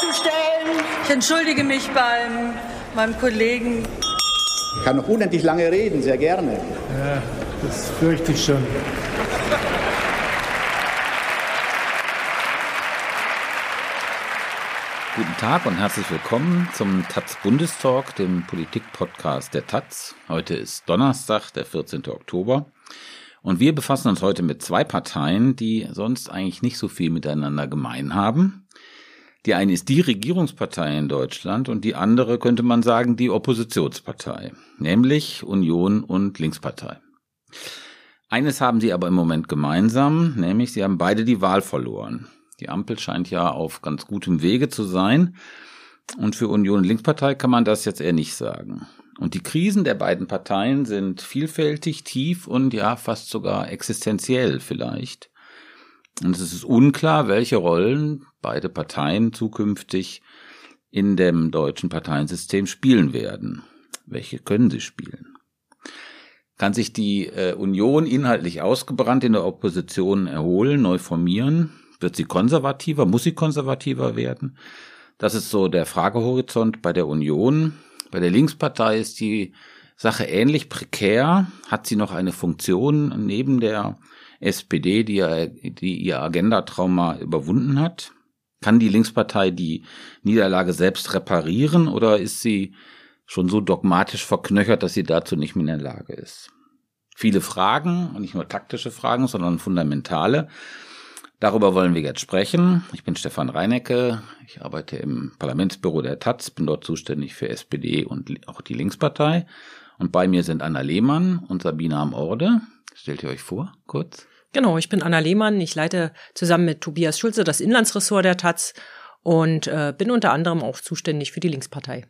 festzustellen. Ich entschuldige mich beim meinem Kollegen. Ich kann noch unendlich lange reden, sehr gerne. Ja, das fürchte ich schon. Guten Tag und herzlich willkommen zum Taz Bundestalk, dem Politik-Podcast der Taz. Heute ist Donnerstag, der 14. Oktober. Und wir befassen uns heute mit zwei Parteien, die sonst eigentlich nicht so viel miteinander gemein haben. Die eine ist die Regierungspartei in Deutschland und die andere könnte man sagen die Oppositionspartei, nämlich Union und Linkspartei. Eines haben sie aber im Moment gemeinsam, nämlich sie haben beide die Wahl verloren. Die Ampel scheint ja auf ganz gutem Wege zu sein. Und für Union und Linkspartei kann man das jetzt eher nicht sagen. Und die Krisen der beiden Parteien sind vielfältig, tief und ja fast sogar existenziell vielleicht. Und es ist unklar, welche Rollen beide Parteien zukünftig in dem deutschen Parteiensystem spielen werden. Welche können sie spielen? Kann sich die äh, Union inhaltlich ausgebrannt in der Opposition erholen, neu formieren? Wird sie konservativer? Muss sie konservativer werden? Das ist so der Fragehorizont bei der Union. Bei der Linkspartei ist die Sache ähnlich prekär. Hat sie noch eine Funktion neben der SPD, die, die ihr Agenda-Trauma überwunden hat? Kann die Linkspartei die Niederlage selbst reparieren oder ist sie schon so dogmatisch verknöchert, dass sie dazu nicht mehr in der Lage ist? Viele Fragen, nicht nur taktische Fragen, sondern fundamentale. Darüber wollen wir jetzt sprechen. Ich bin Stefan Reinecke. Ich arbeite im Parlamentsbüro der Taz, bin dort zuständig für SPD und auch die Linkspartei. Und bei mir sind Anna Lehmann und Sabine am Orde. Stellt ihr euch vor, kurz? Genau, ich bin Anna Lehmann. Ich leite zusammen mit Tobias Schulze das Inlandsressort der Taz und äh, bin unter anderem auch zuständig für die Linkspartei.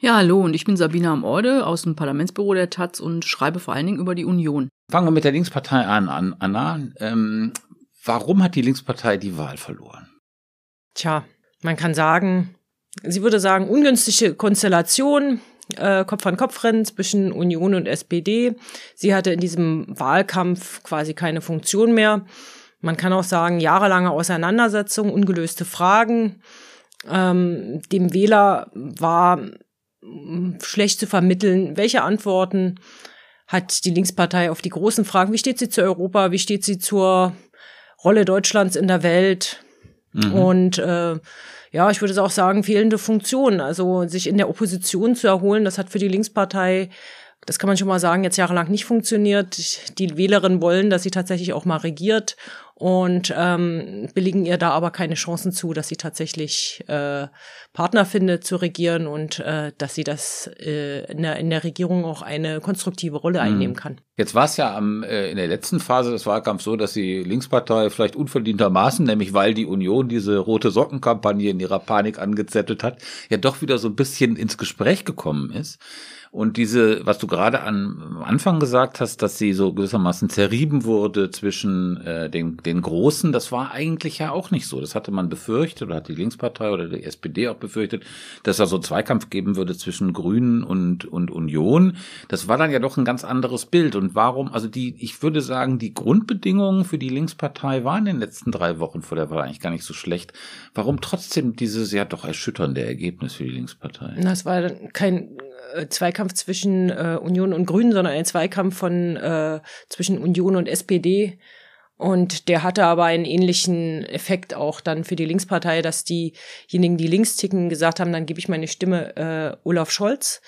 Ja, hallo, und ich bin Sabine am Orde aus dem Parlamentsbüro der Taz und schreibe vor allen Dingen über die Union. Fangen wir mit der Linkspartei an, an Anna. Ähm, Warum hat die Linkspartei die Wahl verloren? Tja, man kann sagen, sie würde sagen, ungünstige Konstellation, äh, Kopf an Kopf rennen zwischen Union und SPD. Sie hatte in diesem Wahlkampf quasi keine Funktion mehr. Man kann auch sagen, jahrelange Auseinandersetzung, ungelöste Fragen. Ähm, dem Wähler war mm, schlecht zu vermitteln, welche Antworten hat die Linkspartei auf die großen Fragen, wie steht sie zu Europa, wie steht sie zur Rolle Deutschlands in der Welt mhm. und äh, ja, ich würde auch sagen, fehlende Funktion. Also sich in der Opposition zu erholen, das hat für die Linkspartei das kann man schon mal sagen, jetzt jahrelang nicht funktioniert. Die Wählerinnen wollen, dass sie tatsächlich auch mal regiert und ähm, billigen ihr da aber keine Chancen zu, dass sie tatsächlich äh, Partner findet zu regieren und äh, dass sie das äh, in, der, in der Regierung auch eine konstruktive Rolle mhm. einnehmen kann. Jetzt war es ja am, äh, in der letzten Phase des Wahlkampfs so, dass die Linkspartei vielleicht unverdientermaßen, nämlich weil die Union diese rote Sockenkampagne in ihrer Panik angezettelt hat, ja doch wieder so ein bisschen ins Gespräch gekommen ist. Und diese, was du gerade am Anfang gesagt hast, dass sie so gewissermaßen zerrieben wurde zwischen äh, den, den Großen, das war eigentlich ja auch nicht so. Das hatte man befürchtet, oder hat die Linkspartei oder die SPD auch befürchtet, dass da so Zweikampf geben würde zwischen Grünen und, und Union. Das war dann ja doch ein ganz anderes Bild. Und warum, also die, ich würde sagen, die Grundbedingungen für die Linkspartei waren in den letzten drei Wochen vor der Wahl eigentlich gar nicht so schlecht. Warum trotzdem dieses ja doch erschütternde Ergebnis für die Linkspartei? Das war kein äh, Zweikampf zwischen äh, Union und Grünen, sondern ein Zweikampf von äh, zwischen Union und SPD. Und der hatte aber einen ähnlichen Effekt auch dann für die Linkspartei, dass diejenigen, die links ticken, gesagt haben, dann gebe ich meine Stimme äh, Olaf Scholz.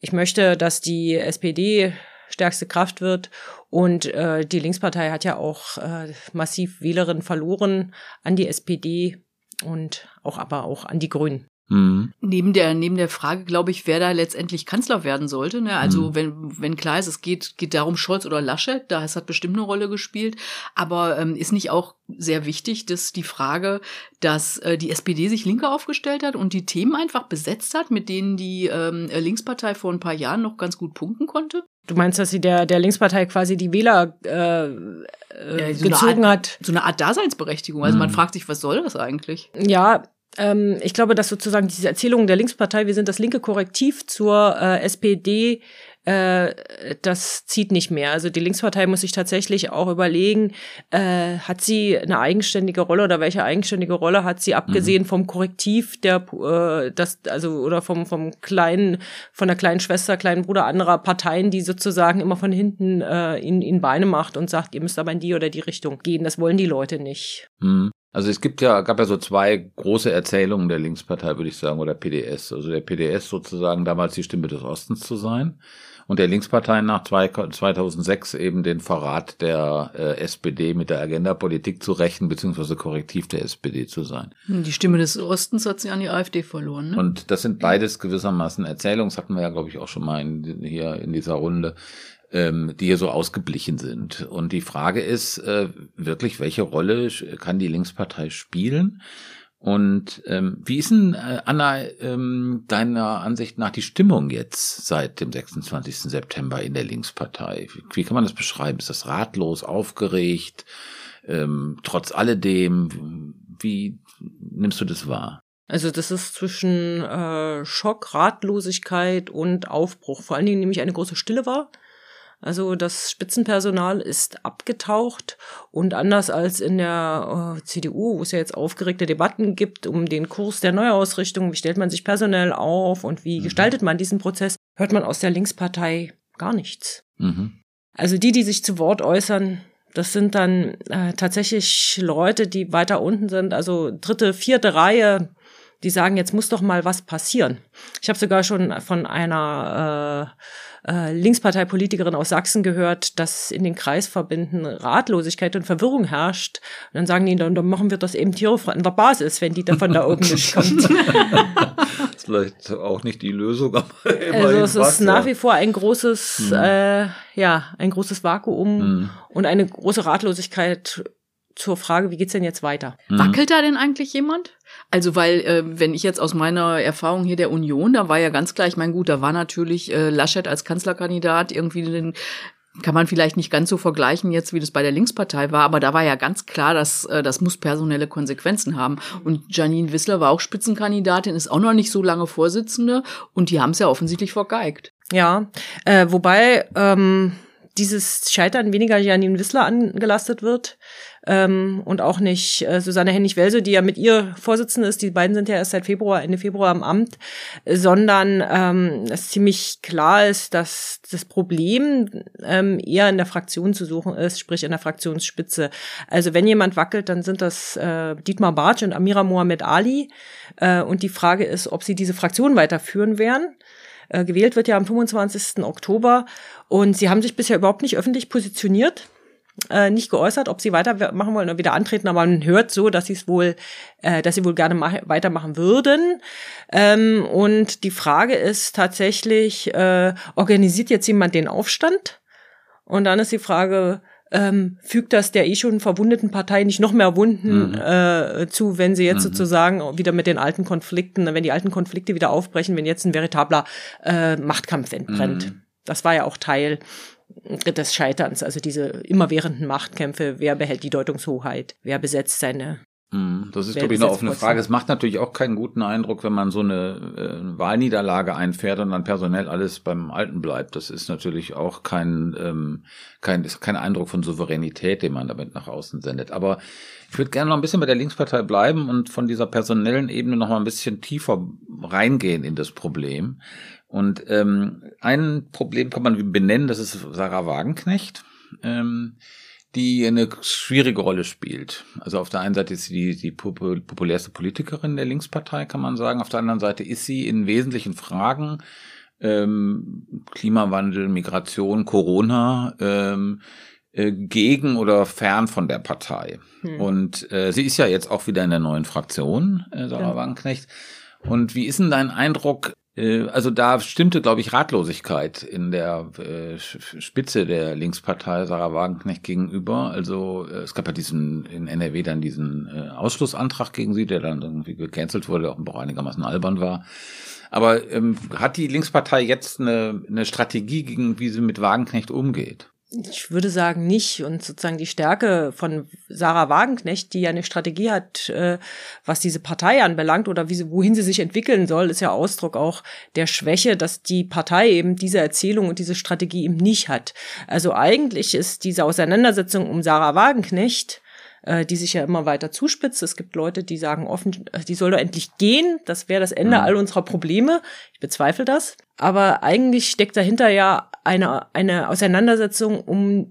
Ich möchte, dass die SPD stärkste Kraft wird. Und äh, die Linkspartei hat ja auch äh, massiv Wählerinnen verloren an die SPD und auch aber auch an die Grünen. Mhm. Neben der neben der Frage, glaube ich, wer da letztendlich Kanzler werden sollte. Ne? Also mhm. wenn wenn klar ist, es geht geht darum Scholz oder Laschet, da es hat bestimmt eine Rolle gespielt. Aber ähm, ist nicht auch sehr wichtig, dass die Frage, dass äh, die SPD sich linker aufgestellt hat und die Themen einfach besetzt hat, mit denen die ähm, Linkspartei vor ein paar Jahren noch ganz gut punkten konnte. Du meinst, dass sie der, der Linkspartei quasi die Wähler äh, äh, ja, so gezogen Art, hat? So eine Art Daseinsberechtigung. Also mhm. man fragt sich, was soll das eigentlich? Ja, ähm, ich glaube, dass sozusagen diese Erzählung der Linkspartei, wir sind das linke Korrektiv zur äh, SPD, äh, das zieht nicht mehr. Also die Linkspartei muss sich tatsächlich auch überlegen, äh, hat sie eine eigenständige Rolle oder welche eigenständige Rolle hat sie abgesehen mhm. vom Korrektiv der äh, das also oder vom vom kleinen von der kleinen Schwester, kleinen Bruder anderer Parteien, die sozusagen immer von hinten äh, in in Beine macht und sagt, ihr müsst aber in die oder die Richtung gehen. Das wollen die Leute nicht. Mhm. Also es gibt ja, gab ja so zwei große Erzählungen der Linkspartei, würde ich sagen, oder PDS. Also der PDS sozusagen damals die Stimme des Ostens zu sein und der Linkspartei nach 2006 eben den Verrat der äh, SPD mit der Agenda-Politik zu rächen, beziehungsweise Korrektiv der SPD zu sein. Die Stimme des Ostens hat sie an die AfD verloren. Ne? Und das sind beides gewissermaßen Erzählungen, das hatten wir ja, glaube ich, auch schon mal in, hier in dieser Runde ähm, die hier so ausgeblichen sind. Und die Frage ist äh, wirklich, welche Rolle kann die Linkspartei spielen? Und ähm, wie ist denn, äh, Anna, ähm, deiner Ansicht nach die Stimmung jetzt seit dem 26. September in der Linkspartei? Wie, wie kann man das beschreiben? Ist das ratlos, aufgeregt, ähm, trotz alledem? Wie nimmst du das wahr? Also das ist zwischen äh, Schock, Ratlosigkeit und Aufbruch. Vor allen Dingen nämlich eine große Stille war. Also das Spitzenpersonal ist abgetaucht und anders als in der äh, CDU, wo es ja jetzt aufgeregte Debatten gibt um den Kurs der Neuausrichtung, wie stellt man sich personell auf und wie mhm. gestaltet man diesen Prozess, hört man aus der Linkspartei gar nichts. Mhm. Also die, die sich zu Wort äußern, das sind dann äh, tatsächlich Leute, die weiter unten sind, also dritte, vierte Reihe, die sagen, jetzt muss doch mal was passieren. Ich habe sogar schon von einer äh, äh, Linksparteipolitikerin aus Sachsen gehört, dass in den Kreisverbänden Ratlosigkeit und Verwirrung herrscht. Und dann sagen die, dann, dann machen wir das eben hier an der Basis, wenn die da von da oben nicht kommt. das ist vielleicht auch nicht die Lösung, aber Also es ist nach wie vor ein großes, mhm. äh, ja, ein großes Vakuum mhm. und eine große Ratlosigkeit zur Frage, wie geht's denn jetzt weiter? Mhm. Wackelt da denn eigentlich jemand? Also weil, äh, wenn ich jetzt aus meiner Erfahrung hier der Union, da war ja ganz klar, ich meine, gut, da war natürlich äh, Laschet als Kanzlerkandidat irgendwie den kann man vielleicht nicht ganz so vergleichen jetzt, wie das bei der Linkspartei war, aber da war ja ganz klar, dass äh, das muss personelle Konsequenzen haben. Und Janine Wissler war auch Spitzenkandidatin, ist auch noch nicht so lange Vorsitzende und die haben es ja offensichtlich vergeigt. Ja, äh, wobei ähm, dieses Scheitern weniger Janine Wissler angelastet wird ähm, und auch nicht äh, Susanne Hennig-Welso, die ja mit ihr Vorsitzende ist, die beiden sind ja erst seit Februar, Ende Februar im Amt, sondern ähm, es ziemlich klar ist, dass das Problem ähm, eher in der Fraktion zu suchen ist, sprich in der Fraktionsspitze. Also wenn jemand wackelt, dann sind das äh, Dietmar Bartsch und Amira Mohamed Ali äh, und die Frage ist, ob sie diese Fraktion weiterführen werden. Äh, gewählt wird ja am 25. Oktober und sie haben sich bisher überhaupt nicht öffentlich positioniert. Äh, nicht geäußert, ob sie weitermachen wollen oder wieder antreten, aber man hört so, dass sie es wohl, äh, dass sie wohl gerne weitermachen würden. Ähm, und die Frage ist tatsächlich, äh, organisiert jetzt jemand den Aufstand? Und dann ist die Frage, ähm, fügt das der eh schon verwundeten Partei nicht noch mehr Wunden mhm. äh, zu, wenn sie jetzt mhm. sozusagen wieder mit den alten Konflikten, wenn die alten Konflikte wieder aufbrechen, wenn jetzt ein veritabler äh, Machtkampf entbrennt. Mhm. Das war ja auch Teil des Scheiterns, also diese immerwährenden Machtkämpfe, wer behält die Deutungshoheit, wer besetzt seine das ist, glaube ich, eine offene Frage. Es macht natürlich auch keinen guten Eindruck, wenn man so eine äh, Wahlniederlage einfährt und dann personell alles beim Alten bleibt. Das ist natürlich auch kein, ähm, kein, ist kein Eindruck von Souveränität, den man damit nach außen sendet. Aber ich würde gerne noch ein bisschen bei der Linkspartei bleiben und von dieser personellen Ebene noch mal ein bisschen tiefer reingehen in das Problem. Und ähm, ein Problem kann man benennen, das ist Sarah Wagenknecht. Ähm, die eine schwierige Rolle spielt. Also auf der einen Seite ist sie die, die populärste Politikerin der Linkspartei, kann man sagen. Auf der anderen Seite ist sie in wesentlichen Fragen ähm, Klimawandel, Migration, Corona ähm, äh, gegen oder fern von der Partei. Hm. Und äh, sie ist ja jetzt auch wieder in der neuen Fraktion, äh, Sarah ja. Wagenknecht. Und wie ist denn dein Eindruck, also da stimmte, glaube ich, Ratlosigkeit in der äh, Spitze der Linkspartei Sarah Wagenknecht gegenüber. Also äh, es gab ja diesen in NRW dann diesen Ausschlussantrag gegen sie, der dann irgendwie gecancelt wurde, auch einigermaßen albern war. Aber ähm, hat die Linkspartei jetzt eine, eine Strategie, gegen wie sie mit Wagenknecht umgeht? Ich würde sagen nicht. Und sozusagen die Stärke von Sarah Wagenknecht, die ja eine Strategie hat, äh, was diese Partei anbelangt oder wie sie, wohin sie sich entwickeln soll, ist ja Ausdruck auch der Schwäche, dass die Partei eben diese Erzählung und diese Strategie eben nicht hat. Also eigentlich ist diese Auseinandersetzung um Sarah Wagenknecht äh, die sich ja immer weiter zuspitzt. Es gibt Leute, die sagen offen, äh, die soll doch endlich gehen. Das wäre das Ende mhm. all unserer Probleme. Ich bezweifle das. Aber eigentlich steckt dahinter ja eine, eine Auseinandersetzung um,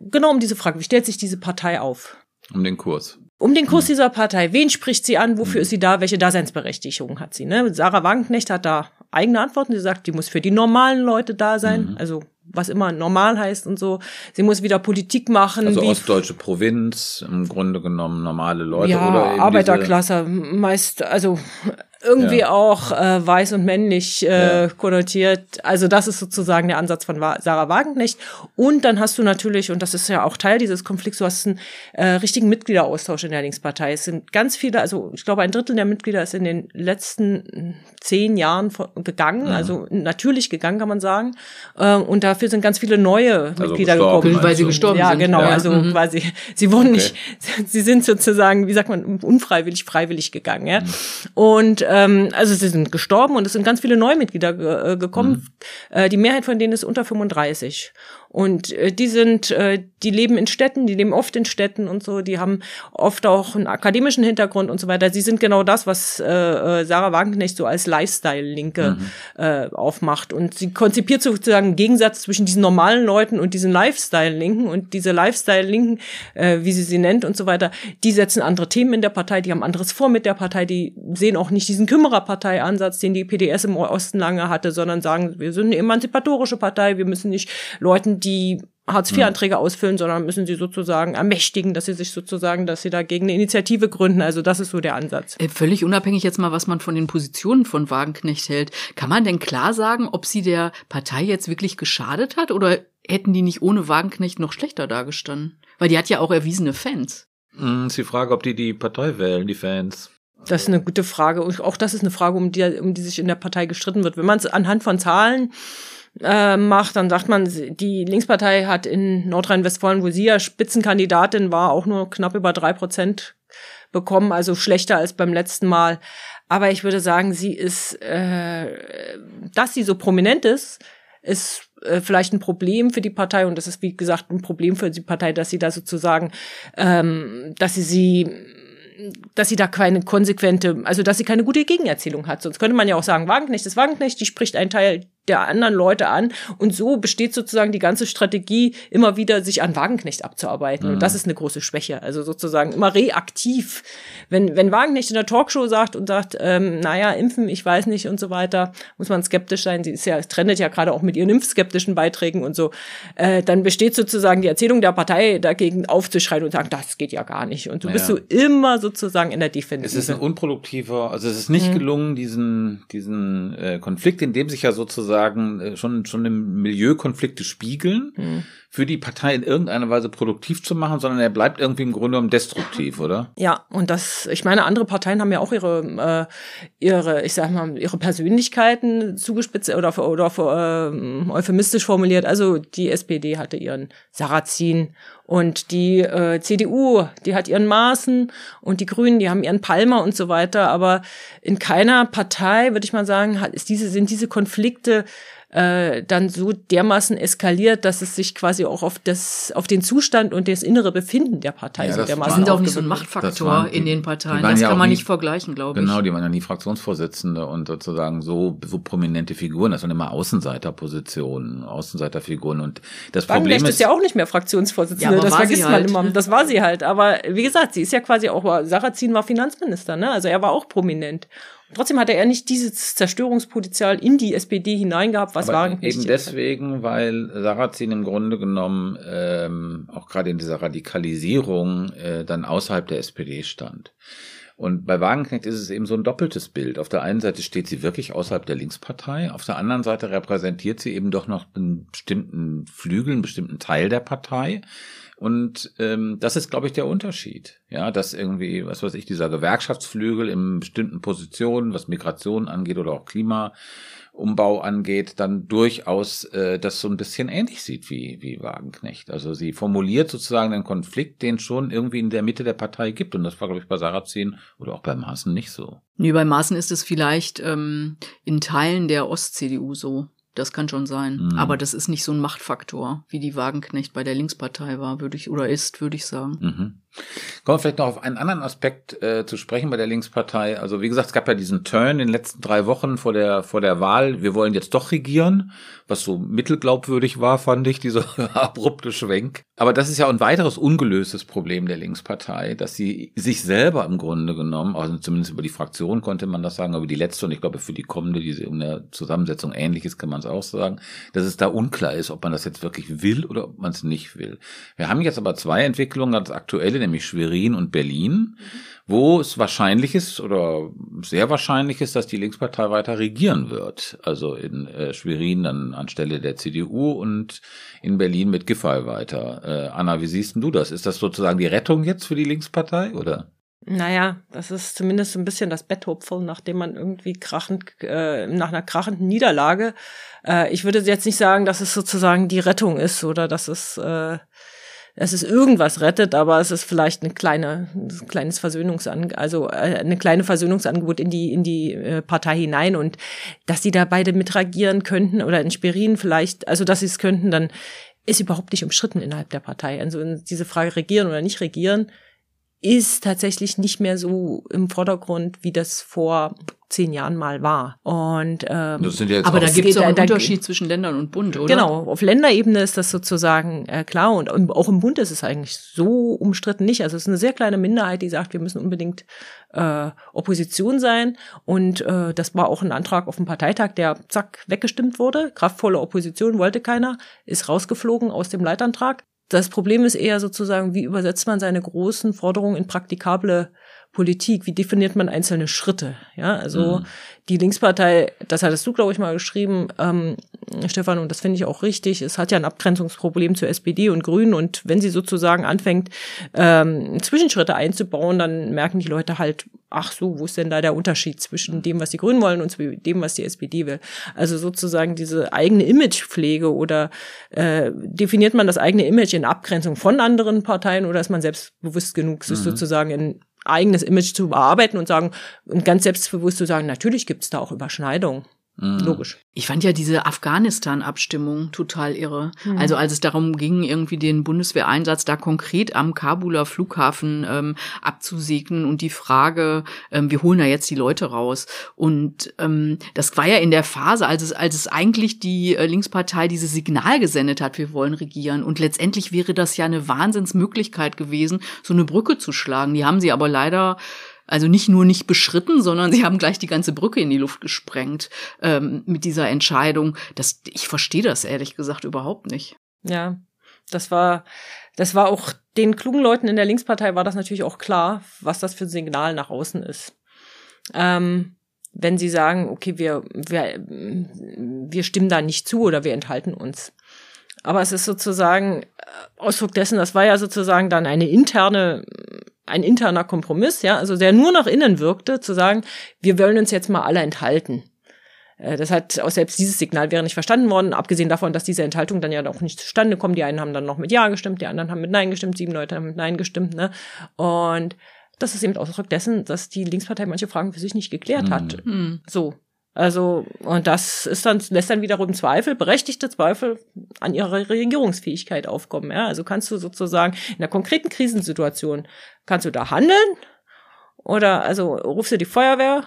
genau um diese Frage. Wie stellt sich diese Partei auf? Um den Kurs. Um den Kurs mhm. dieser Partei. Wen spricht sie an? Wofür mhm. ist sie da? Welche Daseinsberechtigung hat sie? Ne? Sarah Wagenknecht hat da eigene Antworten. Sie sagt, die muss für die normalen Leute da sein. Mhm. Also was immer normal heißt und so. Sie muss wieder Politik machen. Also ostdeutsche Provinz, im Grunde genommen normale Leute ja, oder eben Arbeiterklasse, meist, also irgendwie ja. auch äh, weiß und männlich äh, ja. konnotiert. Also das ist sozusagen der Ansatz von Sarah Wagenknecht. Und dann hast du natürlich, und das ist ja auch Teil dieses Konflikts, du hast einen äh, richtigen Mitgliederaustausch in der Linkspartei. Es sind ganz viele, also ich glaube ein Drittel der Mitglieder ist in den letzten zehn Jahren gegangen, mhm. also natürlich gegangen, kann man sagen. Äh, und dafür sind ganz viele neue also Mitglieder gekommen. Weil sie gestorben ja, sind. Genau, ja, genau. Also mhm. quasi, sie wurden okay. nicht, sie sind sozusagen, wie sagt man, unfreiwillig, freiwillig gegangen. Ja? Mhm. Und ähm, also sie sind gestorben und es sind ganz viele Neumitglieder ge äh, gekommen. Mhm. Äh, die Mehrheit von denen ist unter 35. Und äh, die sind, äh, die leben in Städten, die leben oft in Städten und so, die haben oft auch einen akademischen Hintergrund und so weiter. Sie sind genau das, was äh, äh Sarah Wagenknecht so als Lifestyle-Linke mhm. äh, aufmacht. Und sie konzipiert sozusagen einen Gegensatz zwischen diesen normalen Leuten und diesen Lifestyle-Linken. Und diese Lifestyle-Linken, äh, wie sie sie nennt und so weiter, die setzen andere Themen in der Partei, die haben anderes vor mit der Partei, die sehen auch nicht diesen Kümmererpartei-Ansatz, den die PDS im Osten lange hatte, sondern sagen, wir sind eine emanzipatorische Partei, wir müssen nicht Leuten die Hartz-IV-Anträge ausfüllen, sondern müssen sie sozusagen ermächtigen, dass sie sich sozusagen, dass sie dagegen eine Initiative gründen. Also das ist so der Ansatz. Äh, völlig unabhängig jetzt mal, was man von den Positionen von Wagenknecht hält. Kann man denn klar sagen, ob sie der Partei jetzt wirklich geschadet hat oder hätten die nicht ohne Wagenknecht noch schlechter dargestanden? Weil die hat ja auch erwiesene Fans. Hm, ist die Frage, ob die die Partei wählen, die Fans. Das ist eine gute Frage. Und auch das ist eine Frage, um die, um die sich in der Partei gestritten wird. Wenn man es anhand von Zahlen äh, macht, dann sagt man, die Linkspartei hat in Nordrhein-Westfalen, wo sie ja Spitzenkandidatin war, auch nur knapp über drei Prozent bekommen, also schlechter als beim letzten Mal. Aber ich würde sagen, sie ist, äh, dass sie so prominent ist, ist äh, vielleicht ein Problem für die Partei und das ist wie gesagt ein Problem für die Partei, dass sie da sozusagen, ähm, dass sie sie dass sie da keine konsequente, also dass sie keine gute Gegenerzählung hat. Sonst könnte man ja auch sagen, Wagenknecht ist Wagenknecht, die spricht einen Teil der anderen Leute an. Und so besteht sozusagen die ganze Strategie, immer wieder sich an Wagenknecht abzuarbeiten. Mhm. Und das ist eine große Schwäche. Also sozusagen immer reaktiv. Wenn, wenn Wagenknecht in der Talkshow sagt und sagt, ähm, naja, impfen, ich weiß nicht und so weiter, muss man skeptisch sein. Sie ist ja, trendet ja gerade auch mit ihren impfskeptischen Beiträgen und so. Äh, dann besteht sozusagen die Erzählung der Partei dagegen aufzuschreien und sagen, das geht ja gar nicht. Und du naja. bist so immer sozusagen in der Defensive. Es ist ein unproduktiver, also es ist nicht mhm. gelungen, diesen, diesen äh, Konflikt, in dem sich ja sozusagen sozusagen äh, schon, schon im Milieu Konflikte spiegeln, mhm. für die Partei in irgendeiner Weise produktiv zu machen, sondern er bleibt irgendwie im Grunde genommen destruktiv, oder? Ja, und das, ich meine, andere Parteien haben ja auch ihre, äh, ihre, ich sag mal, ihre Persönlichkeiten zugespitzt oder, oder äh, euphemistisch formuliert. Also die SPD hatte ihren Sarrazin und die äh, CDU, die hat ihren Maßen und die Grünen, die haben ihren Palmer und so weiter. Aber in keiner Partei, würde ich mal sagen, hat, ist diese, sind diese Konflikte äh, dann so dermaßen eskaliert, dass es sich quasi auch auf das, auf den Zustand und das innere Befinden der Partei ja, so dermaßen. sind auch nicht so ein Machtfaktor die, in den Parteien. Das ja kann man nie, nicht vergleichen, glaube ich. Genau, die waren ja nie Fraktionsvorsitzende und sozusagen so, so prominente Figuren. Das waren immer Außenseiterpositionen, Außenseiterfiguren und das Problem ist, ist ja auch nicht mehr Fraktionsvorsitzende. Ja, das vergisst man halt. immer. Das war sie halt. Aber wie gesagt, sie ist ja quasi auch, Sarrazin war Finanzminister, ne? Also er war auch prominent. Trotzdem hatte er nicht dieses Zerstörungspotenzial in die SPD hineingehabt, was war eben deswegen, weil Sarrazin im Grunde genommen ähm, auch gerade in dieser Radikalisierung äh, dann außerhalb der SPD stand. Und bei Wagenknecht ist es eben so ein doppeltes Bild. Auf der einen Seite steht sie wirklich außerhalb der Linkspartei, auf der anderen Seite repräsentiert sie eben doch noch einen bestimmten Flügel, einen bestimmten Teil der Partei Und ähm, das ist, glaube ich, der Unterschied. Ja, dass irgendwie, was weiß ich, dieser Gewerkschaftsflügel in bestimmten Positionen, was Migration angeht oder auch Klima, Umbau angeht, dann durchaus äh, das so ein bisschen ähnlich sieht wie, wie Wagenknecht. Also sie formuliert sozusagen einen Konflikt, den schon irgendwie in der Mitte der Partei gibt. Und das war, glaube ich, bei Sarrazin oder auch bei Maaßen nicht so. Nee, bei Maaßen ist es vielleicht ähm, in Teilen der Ost-CDU so. Das kann schon sein. Mhm. Aber das ist nicht so ein Machtfaktor, wie die Wagenknecht bei der Linkspartei war, würde ich, oder ist, würde ich sagen. Mhm. Kommen wir vielleicht noch auf einen anderen Aspekt äh, zu sprechen bei der Linkspartei. Also wie gesagt, es gab ja diesen Turn in den letzten drei Wochen vor der vor der Wahl. Wir wollen jetzt doch regieren, was so mittelglaubwürdig war, fand ich, dieser abrupte Schwenk. Aber das ist ja ein weiteres ungelöstes Problem der Linkspartei, dass sie sich selber im Grunde genommen, also zumindest über die Fraktion konnte man das sagen, aber die letzte und ich glaube für die kommende, die in der Zusammensetzung ähnlich ist, kann man es auch sagen, dass es da unklar ist, ob man das jetzt wirklich will oder ob man es nicht will. Wir haben jetzt aber zwei Entwicklungen ganz aktuelle nämlich Schwerin und Berlin, wo es wahrscheinlich ist oder sehr wahrscheinlich ist, dass die Linkspartei weiter regieren wird. Also in äh, Schwerin dann anstelle der CDU und in Berlin mit Giffey weiter. Äh, Anna, wie siehst du das? Ist das sozusagen die Rettung jetzt für die Linkspartei oder? Naja, das ist zumindest ein bisschen das Betthupfel, nachdem man irgendwie krachend, äh, nach einer krachenden Niederlage, äh, ich würde jetzt nicht sagen, dass es sozusagen die Rettung ist oder dass es äh, dass es irgendwas rettet, aber es ist vielleicht eine kleine, ein kleines Versöhnungsangebot, also äh, eine kleine Versöhnungsangebot in die in die äh, Partei hinein und dass die da beide mitreagieren könnten oder inspirieren vielleicht, also dass sie es könnten, dann ist überhaupt nicht umstritten innerhalb der Partei. Also diese Frage regieren oder nicht regieren ist tatsächlich nicht mehr so im Vordergrund, wie das vor zehn Jahren mal war. Und ähm, das sind ja jetzt aber da gibt es einen da, Unterschied zwischen Ländern und Bund, oder? Genau, auf Länderebene ist das sozusagen äh, klar und auch im Bund ist es eigentlich so umstritten nicht. Also es ist eine sehr kleine Minderheit, die sagt, wir müssen unbedingt äh, Opposition sein. Und äh, das war auch ein Antrag auf dem Parteitag, der zack weggestimmt wurde. Kraftvolle Opposition wollte keiner, ist rausgeflogen aus dem Leitantrag. Das Problem ist eher sozusagen, wie übersetzt man seine großen Forderungen in praktikable Politik? Wie definiert man einzelne Schritte? Ja, also mhm. die Linkspartei, das hattest du, glaube ich, mal geschrieben, ähm, Stefan, und das finde ich auch richtig. Es hat ja ein Abgrenzungsproblem zur SPD und Grünen und wenn sie sozusagen anfängt, ähm, Zwischenschritte einzubauen, dann merken die Leute halt, ach so, wo ist denn da der Unterschied zwischen dem, was die Grünen wollen und dem, was die SPD will? Also sozusagen diese eigene Imagepflege oder äh, definiert man das eigene Image in Abgrenzung von anderen Parteien oder ist man selbstbewusst genug, sich mhm. sozusagen ein eigenes Image zu bearbeiten und sagen und ganz selbstbewusst zu sagen, natürlich gibt es da auch Überschneidungen. Mhm. Logisch. Ich fand ja diese Afghanistan-Abstimmung total irre. Mhm. Also als es darum ging, irgendwie den Bundeswehreinsatz da konkret am Kabuler Flughafen ähm, abzusegnen und die Frage, ähm, wir holen da jetzt die Leute raus. Und ähm, das war ja in der Phase, als es, als es eigentlich die äh, Linkspartei dieses Signal gesendet hat, wir wollen regieren. Und letztendlich wäre das ja eine Wahnsinnsmöglichkeit gewesen, so eine Brücke zu schlagen. Die haben sie aber leider also nicht nur nicht beschritten, sondern sie haben gleich die ganze Brücke in die Luft gesprengt ähm, mit dieser Entscheidung. Das, ich verstehe das ehrlich gesagt überhaupt nicht. Ja, das war, das war auch den klugen Leuten in der Linkspartei war das natürlich auch klar, was das für ein Signal nach außen ist. Ähm, wenn sie sagen, okay, wir, wir, wir stimmen da nicht zu oder wir enthalten uns. Aber es ist sozusagen äh, Ausdruck dessen, das war ja sozusagen dann eine interne ein interner Kompromiss, ja, also der nur nach innen wirkte, zu sagen, wir wollen uns jetzt mal alle enthalten. Äh, das hat auch selbst dieses Signal wäre nicht verstanden worden, abgesehen davon, dass diese Enthaltung dann ja auch nicht zustande kommt. Die einen haben dann noch mit Ja gestimmt, die anderen haben mit Nein gestimmt, sieben Leute haben mit Nein gestimmt, ne? Und das ist eben Ausdruck dessen, dass die Linkspartei manche Fragen für sich nicht geklärt hat. Mhm. So. Also, und das ist dann, lässt dann wiederum Zweifel, berechtigte Zweifel an ihrer Regierungsfähigkeit aufkommen. Ja? Also kannst du sozusagen in einer konkreten Krisensituation, kannst du da handeln? Oder also rufst du die Feuerwehr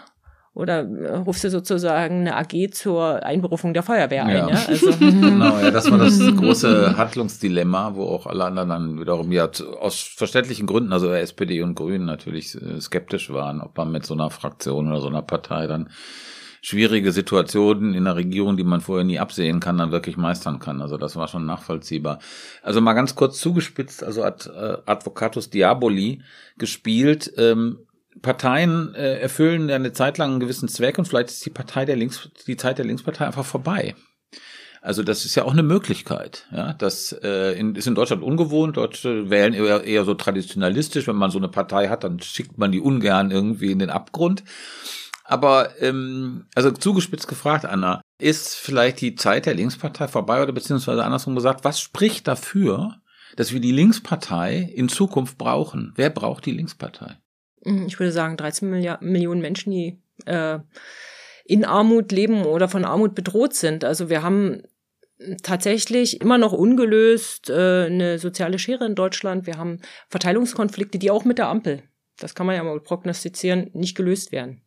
oder äh, rufst du sozusagen eine AG zur Einberufung der Feuerwehr ein. Ja. Ja? Also, genau, ja, das war das große Handlungsdilemma, wo auch alle anderen dann wiederum ja aus verständlichen Gründen, also SPD und Grünen natürlich äh, skeptisch waren, ob man mit so einer Fraktion oder so einer Partei dann schwierige Situationen in der Regierung, die man vorher nie absehen kann, dann wirklich meistern kann. Also das war schon nachvollziehbar. Also mal ganz kurz zugespitzt, also Ad, äh, Advocatus Diaboli gespielt. Ähm, Parteien äh, erfüllen eine Zeit lang einen gewissen Zweck und vielleicht ist die Partei der Links, die Zeit der Linkspartei einfach vorbei. Also das ist ja auch eine Möglichkeit. Ja, das äh, in, ist in Deutschland ungewohnt. Dort äh, wählen eher, eher so traditionalistisch. Wenn man so eine Partei hat, dann schickt man die ungern irgendwie in den Abgrund. Aber ähm, also zugespitzt gefragt, Anna, ist vielleicht die Zeit der Linkspartei vorbei oder beziehungsweise andersrum gesagt, was spricht dafür, dass wir die Linkspartei in Zukunft brauchen? Wer braucht die Linkspartei? Ich würde sagen 13 Milliard Millionen Menschen, die äh, in Armut leben oder von Armut bedroht sind. Also wir haben tatsächlich immer noch ungelöst äh, eine soziale Schere in Deutschland. Wir haben Verteilungskonflikte, die auch mit der Ampel, das kann man ja mal prognostizieren, nicht gelöst werden.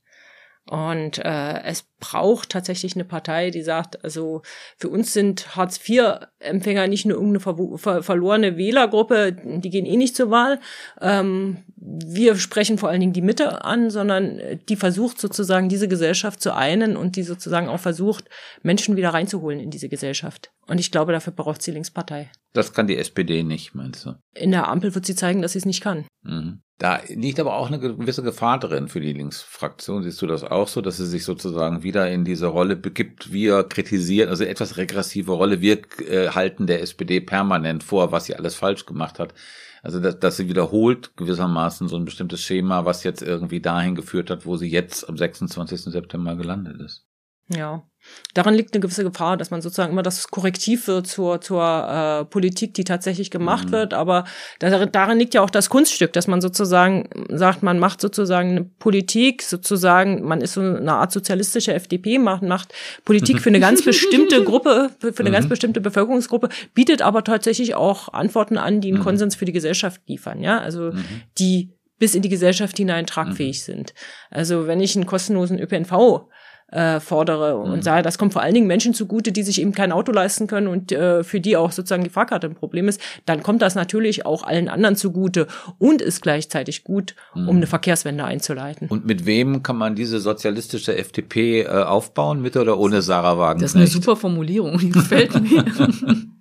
Und äh, es braucht tatsächlich eine Partei, die sagt, also für uns sind Hartz-IV-Empfänger nicht nur irgendeine ver verlorene Wählergruppe, die gehen eh nicht zur Wahl. Ähm, wir sprechen vor allen Dingen die Mitte an, sondern die versucht sozusagen diese Gesellschaft zu einen und die sozusagen auch versucht, Menschen wieder reinzuholen in diese Gesellschaft. Und ich glaube, dafür braucht sie Linkspartei. Das kann die SPD nicht, meinst du? In der Ampel wird sie zeigen, dass sie es nicht kann. Mhm. Da liegt aber auch eine gewisse Gefahr drin für die Linksfraktion. Siehst du das auch so, dass sie sich sozusagen wieder in diese Rolle begibt? Wir kritisieren, also etwas regressive Rolle. Wir äh, halten der SPD permanent vor, was sie alles falsch gemacht hat. Also, dass, dass sie wiederholt gewissermaßen so ein bestimmtes Schema, was jetzt irgendwie dahin geführt hat, wo sie jetzt am 26. September gelandet ist. Ja, daran liegt eine gewisse Gefahr, dass man sozusagen immer das Korrektiv wird zur, zur äh, Politik, die tatsächlich gemacht mhm. wird. Aber da, darin liegt ja auch das Kunststück, dass man sozusagen sagt, man macht sozusagen eine Politik, sozusagen, man ist so eine Art sozialistische FDP, macht, macht Politik für eine ganz bestimmte Gruppe, für, für eine mhm. ganz bestimmte Bevölkerungsgruppe, bietet aber tatsächlich auch Antworten an, die einen mhm. Konsens für die Gesellschaft liefern. Ja, also mhm. die bis in die Gesellschaft hinein tragfähig mhm. sind. Also wenn ich einen kostenlosen ÖPNV äh, fordere und mhm. sage, das kommt vor allen Dingen Menschen zugute, die sich eben kein Auto leisten können und äh, für die auch sozusagen die Fahrkarte ein Problem ist, dann kommt das natürlich auch allen anderen zugute und ist gleichzeitig gut, mhm. um eine Verkehrswende einzuleiten. Und mit wem kann man diese sozialistische FDP äh, aufbauen, mit oder ohne Sarah Wagenknecht? Das ist eine super Formulierung, die gefällt mir.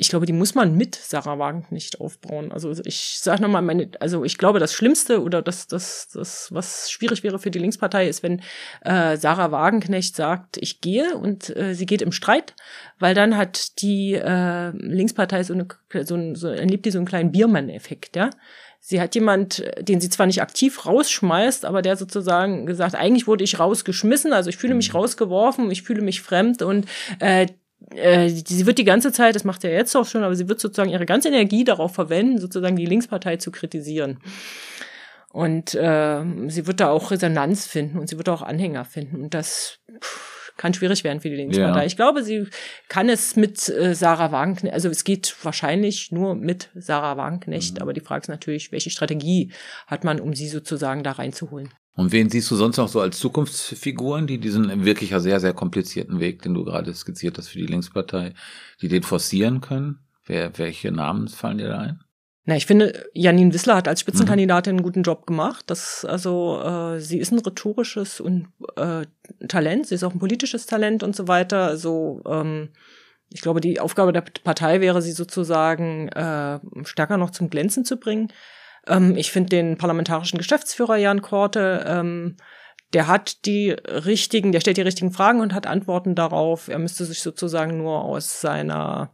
ich glaube, die muss man mit Sarah Wagenknecht aufbauen. Also ich sage nochmal, meine, also ich glaube, das Schlimmste oder das, das, das, was schwierig wäre für die Linkspartei, ist, wenn äh, Sarah Wagenknecht sagt, ich gehe und äh, sie geht im Streit, weil dann hat die äh, Linkspartei so, eine, so, ein, so erlebt die so einen kleinen Biermann-Effekt, ja. Sie hat jemand, den sie zwar nicht aktiv rausschmeißt, aber der sozusagen gesagt, eigentlich wurde ich rausgeschmissen, also ich fühle mich mhm. rausgeworfen, ich fühle mich fremd und äh, äh, sie wird die ganze Zeit, das macht er jetzt auch schon, aber sie wird sozusagen ihre ganze Energie darauf verwenden, sozusagen die Linkspartei zu kritisieren. Und äh, sie wird da auch Resonanz finden und sie wird auch Anhänger finden. Und das pff, kann schwierig werden für die Linkspartei. Ja. Ich glaube, sie kann es mit äh, Sarah Wagenknecht, also es geht wahrscheinlich nur mit Sarah Wagenknecht, mhm. aber die Frage ist natürlich, welche Strategie hat man, um sie sozusagen da reinzuholen. Und wen siehst du sonst noch so als Zukunftsfiguren, die diesen wirklich sehr, sehr komplizierten Weg, den du gerade skizziert hast für die Linkspartei, die den forcieren können? Wer, welche Namen fallen dir da ein? Na, ich finde, Janine Wissler hat als Spitzenkandidatin einen guten Job gemacht. Das, also, äh, sie ist ein rhetorisches und äh, Talent, sie ist auch ein politisches Talent und so weiter. Also, ähm, ich glaube, die Aufgabe der Partei wäre, sie sozusagen äh, stärker noch zum Glänzen zu bringen. Ähm, ich finde den parlamentarischen Geschäftsführer Jan Korte, ähm, der hat die richtigen, der stellt die richtigen Fragen und hat Antworten darauf. Er müsste sich sozusagen nur aus seiner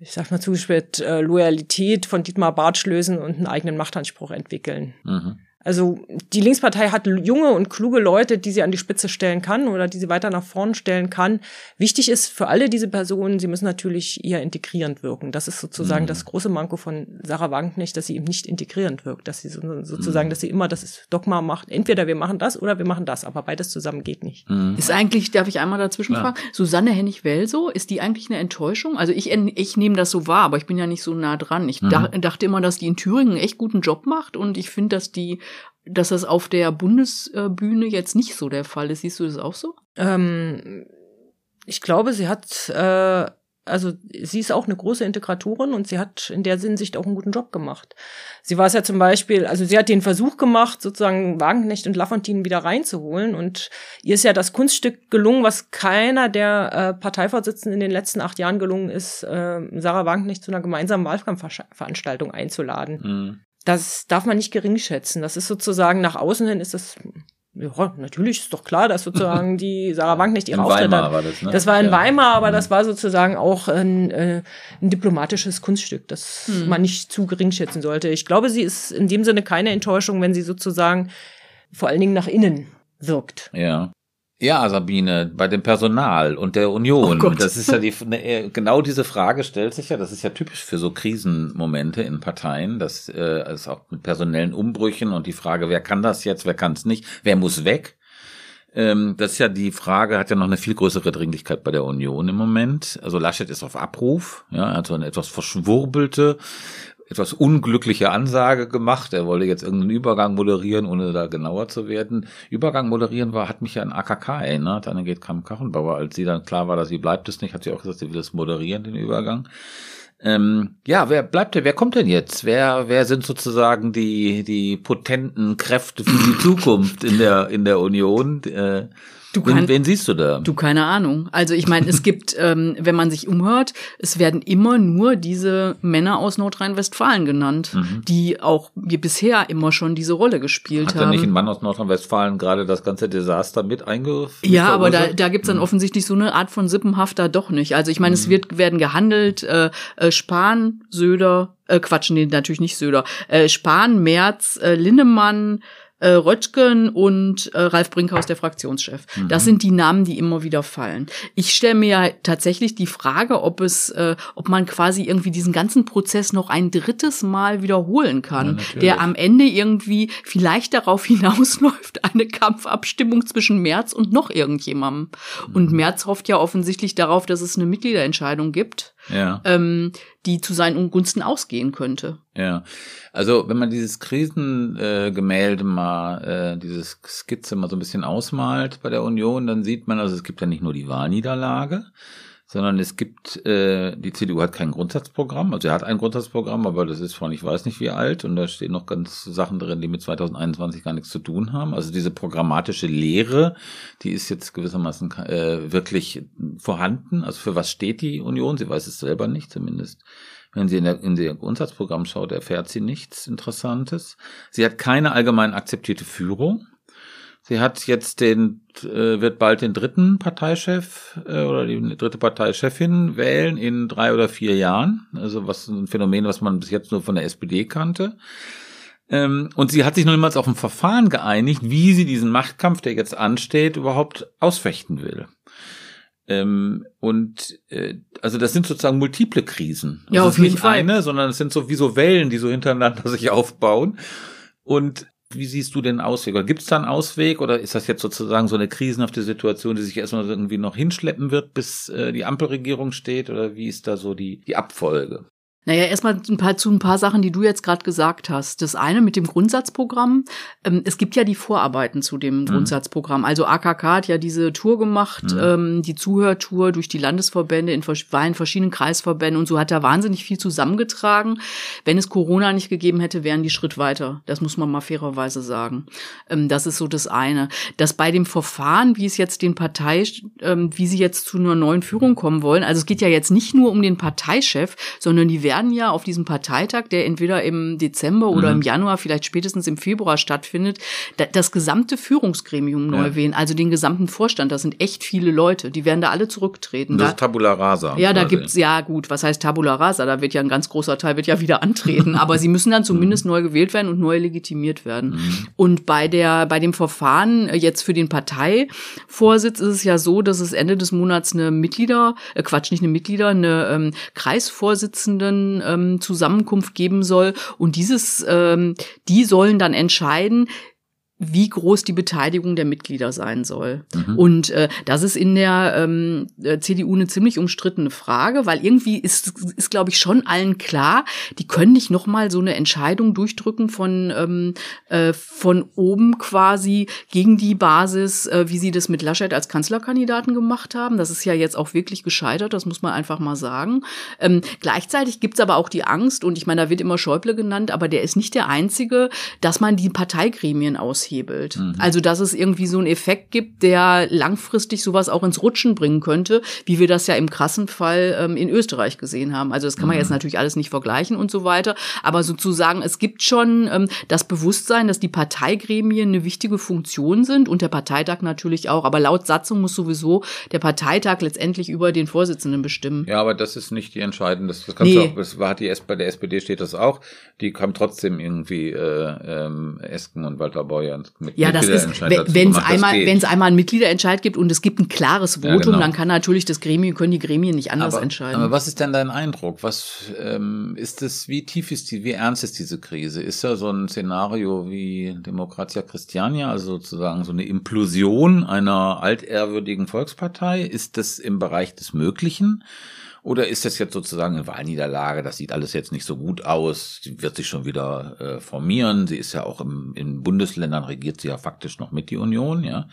ich sag mal zugespitzt, äh, Loyalität von Dietmar Bartsch lösen und einen eigenen Machtanspruch entwickeln. Mhm. Also die Linkspartei hat junge und kluge Leute, die sie an die Spitze stellen kann oder die sie weiter nach vorn stellen kann. Wichtig ist für alle diese Personen, sie müssen natürlich eher integrierend wirken. Das ist sozusagen mhm. das große Manko von Sarah Wagenknecht, dass sie eben nicht integrierend wirkt, dass sie sozusagen, mhm. dass sie immer das Dogma macht, entweder wir machen das oder wir machen das, aber beides zusammen geht nicht. Mhm. Ist eigentlich, darf ich einmal dazwischen ja. fragen, Susanne Hennig-Welso, ist die eigentlich eine Enttäuschung? Also ich, ich nehme das so wahr, aber ich bin ja nicht so nah dran. Ich mhm. dachte immer, dass die in Thüringen einen echt guten Job macht und ich finde, dass die dass das auf der Bundesbühne jetzt nicht so der Fall ist. Siehst du das auch so? Ähm, ich glaube, sie hat, äh, also sie ist auch eine große Integratorin und sie hat in der Hinsicht auch einen guten Job gemacht. Sie war es ja zum Beispiel, also sie hat den Versuch gemacht, sozusagen Wagenknecht und Lafontaine wieder reinzuholen und ihr ist ja das Kunststück gelungen, was keiner der äh, Parteivorsitzenden in den letzten acht Jahren gelungen ist, äh, Sarah Wagenknecht zu einer gemeinsamen Wahlkampfveranstaltung einzuladen. Mhm das darf man nicht gering schätzen. Das ist sozusagen nach außen hin ist das Ja, natürlich ist doch klar, dass sozusagen die Sarah Wagenknecht ihre In Auftritte Weimar hat. war das, ne? Das war in Ja. Weimar, aber Mhm. das war sozusagen auch ein, äh, ein diplomatisches Kunststück, das Mhm. man nicht zu gering schätzen sollte. Ich glaube, sie ist in dem Sinne keine Enttäuschung, wenn sie sozusagen vor allen Dingen nach innen wirkt. Ja. Ja, Sabine, bei dem Personal und der Union. Oh das ist ja die, ne, genau diese Frage stellt sich ja, das ist ja typisch für so Krisenmomente in Parteien, dass äh, es auch mit personellen Umbrüchen und die Frage, wer kann das jetzt, wer kann es nicht, wer muss weg. Ähm, das ist ja die Frage, hat ja noch eine viel größere Dringlichkeit bei der Union im Moment. Also Laschet ist auf Abruf, ja, er hat so eine etwas verschwurbelte, etwas unglückliche Ansage gemacht. Er wollte jetzt irgendeinen Übergang moderieren, ohne da genauer zu werden. Übergang moderieren war, hat mich ja an AKK erinnert, an geht Kram Kachenbauer. Als sie dann klar war, dass sie bleibt es nicht, hat sie auch gesagt, sie will es moderieren, den Übergang. Ähm, ja, wer bleibt denn? Wer kommt denn jetzt? Wer, wer sind sozusagen die, die potenten Kräfte für die Zukunft in der, in der Union? Äh, Du wen, kann- wen siehst du da? Du, keine Ahnung. Also ich meine, es gibt, ähm, wenn man sich umhört, es werden immer nur diese Männer aus Nordrhein-Westfalen genannt, die auch bisher immer schon diese Rolle gespielt Hat haben. nicht in Mann aus Nordrhein-Westfalen gerade das ganze Desaster mit eingeführt? Ja, aber da, da gibt's dann offensichtlich so eine Art von Sippenhafter doch nicht. Also ich meine, es wird werden gehandelt, äh, äh, Spahn, Söder, äh, Quatsch, nee, natürlich nicht Söder, äh, Spahn, Merz, äh, Linnemann, äh, Röttgen und äh, Ralf Brinkhaus, der Fraktionschef. Das sind die Namen, die immer wieder fallen. Ich stelle mir ja tatsächlich die Frage, ob es, äh, ob man quasi irgendwie diesen ganzen Prozess noch ein drittes Mal wiederholen kann, natürlich. der am Ende irgendwie vielleicht darauf hinausläuft, eine Kampfabstimmung zwischen Merz und noch irgendjemandem. Und Merz hofft ja offensichtlich darauf, dass es eine Mitgliederentscheidung gibt, Ja. ähm, die zu seinen Ungunsten ausgehen könnte. Ja, also wenn man dieses Krisengemälde äh, mal, äh, dieses Skizze mal so ein bisschen ausmalt bei der Union, dann sieht man, also es gibt ja nicht nur die Wahlniederlage, sondern es gibt, äh, die CDU hat kein Grundsatzprogramm, also er hat ein Grundsatzprogramm, aber das ist von ich weiß nicht wie alt und da stehen noch ganz Sachen drin, die mit 2021 gar nichts zu tun haben. Also diese programmatische Lehre, die ist jetzt gewissermaßen äh, wirklich vorhanden. Also für was steht die Union? Sie weiß es selber nicht, zumindest wenn sie in, der, in ihr Grundsatzprogramm schaut, erfährt sie nichts Interessantes. Sie hat keine allgemein akzeptierte Führung. Sie hat jetzt den, äh, wird bald den dritten Parteichef äh, oder die dritte Parteichefin wählen in drei oder vier Jahren. Also was ein Phänomen, was man bis jetzt nur von der SPD kannte. Ähm, und sie hat sich noch niemals auf ein Verfahren geeinigt, wie sie diesen Machtkampf, der jetzt ansteht, überhaupt ausfechten will. Ähm, und äh, also das sind sozusagen multiple Krisen. Ja, das auf ist jeden nicht Fall. eine, sondern es sind so wie so Wellen, die so hintereinander sich aufbauen. Und wie siehst du den Ausweg? Oder gibt es da einen Ausweg? Oder ist das jetzt sozusagen so eine krisenhafte Situation, die sich erstmal irgendwie noch hinschleppen wird, bis äh, die Ampelregierung steht? Oder wie ist da so die, die Abfolge? Naja, erstmal ein paar, zu ein paar Sachen, die du jetzt gerade gesagt hast. Das eine mit dem Grundsatzprogramm. Ähm, es gibt ja die Vorarbeiten zu dem Grundsatzprogramm. Also AKK hat ja diese Tour gemacht, ähm, die Zuhörtour durch die Landesverbände, in, war in verschiedenen Kreisverbänden und so hat er wahnsinnig viel zusammengetragen. Wenn es Corona nicht gegeben hätte, wären die Schritt weiter. Das muss man mal fairerweise sagen. Ähm, das ist so das eine. Dass bei dem Verfahren, wie es jetzt den Partei, ähm, wie sie jetzt zu einer neuen Führung kommen wollen, also es geht ja jetzt nicht nur um den Parteichef, sondern die werden ja auf diesem Parteitag, der entweder im Dezember oder im Januar, vielleicht spätestens im Februar stattfindet, da, das gesamte Führungsgremium neu Ja. wählen, also den gesamten Vorstand. Das sind echt viele Leute, die werden da alle zurücktreten. Das Da, ist Tabula Rasa. ja, da gibt's ja gut, was heißt Tabula Rasa? Da wird ja ein ganz großer Teil wird ja wieder antreten, aber sie müssen dann zumindest neu gewählt werden und neu legitimiert werden. Und bei der bei dem Verfahren äh, jetzt für den Parteivorsitz ist es ja so, dass es Ende des Monats eine Mitglieder, äh Quatsch, nicht eine Mitglieder, eine ähm, Kreisvorsitzenden ähm, Zusammenkunft geben soll. Und dieses ähm, die sollen dann entscheiden, wie groß die Beteiligung der Mitglieder sein soll. Und äh, das ist in der ähm, äh, CDU eine ziemlich umstrittene Frage, weil irgendwie ist, ist glaube ich, schon allen klar, die können nicht nochmal so eine Entscheidung durchdrücken von, ähm, äh, von oben quasi gegen die Basis, äh, wie sie das mit Laschet als Kanzlerkandidaten gemacht haben. Das ist ja jetzt auch wirklich gescheitert, das muss man einfach mal sagen. Ähm, gleichzeitig gibt's aber auch die Angst, und ich meine, da wird immer Schäuble genannt, aber der ist nicht der Einzige, dass man die Parteigremien aushebelt. Aushebelt. Mhm. Also dass es irgendwie so einen Effekt gibt, der langfristig sowas auch ins Rutschen bringen könnte, wie wir das ja im krassen Fall ähm, in Österreich gesehen haben. Also das kann man mhm. jetzt natürlich alles nicht vergleichen und so weiter, aber sozusagen es gibt schon ähm, das Bewusstsein, dass die Parteigremien eine wichtige Funktion sind und der Parteitag natürlich auch. Aber laut Satzung muss sowieso der Parteitag letztendlich über den Vorsitzenden bestimmen. Ja, aber das ist nicht die entscheidende. Das, das kannst nee. du auch, das war die bei der SPD steht das auch. Die kam trotzdem irgendwie äh, ähm, Esken und Walter Beuer mit Ja, das ist, wenn es einmal, wenn es einmal einen Mitgliederentscheid gibt und es gibt ein klares Votum, ja, genau. dann kann natürlich das Gremium, können die Gremien nicht anders aber, entscheiden. Aber was ist denn dein Eindruck? Was ähm, ist es, wie tief ist die, wie ernst ist diese Krise? Ist da so ein Szenario wie Demokratia Christiania, also sozusagen so eine Implosion einer altehrwürdigen Volkspartei? Ist das im Bereich des Möglichen? Oder ist das jetzt sozusagen eine Wahlniederlage? Das sieht alles jetzt nicht so gut aus. Sie wird sich schon wieder äh, formieren. Sie ist ja auch im, in Bundesländern regiert sie ja faktisch noch mit die Union, ja.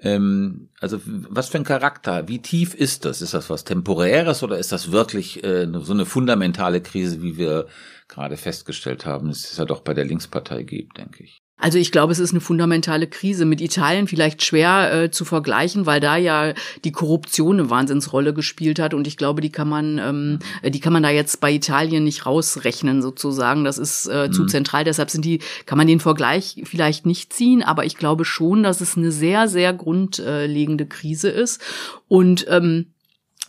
Ähm, also was für ein Charakter? Wie tief ist das? Ist das was Temporäres oder ist das wirklich äh, so eine fundamentale Krise, wie wir gerade festgestellt haben, es ist ja doch bei der Linkspartei gibt, denke ich. Also ich glaube, es ist eine fundamentale Krise. Mit Italien vielleicht schwer äh, zu vergleichen, weil da ja die Korruption eine Wahnsinnsrolle gespielt hat. Und ich glaube, die kann man, ähm, die kann man da jetzt bei Italien nicht rausrechnen sozusagen. Das ist äh, mhm. zu zentral. Deshalb sind die, kann man den Vergleich vielleicht nicht ziehen. Aber ich glaube schon, dass es eine sehr, sehr grundlegende Krise ist. Und ähm,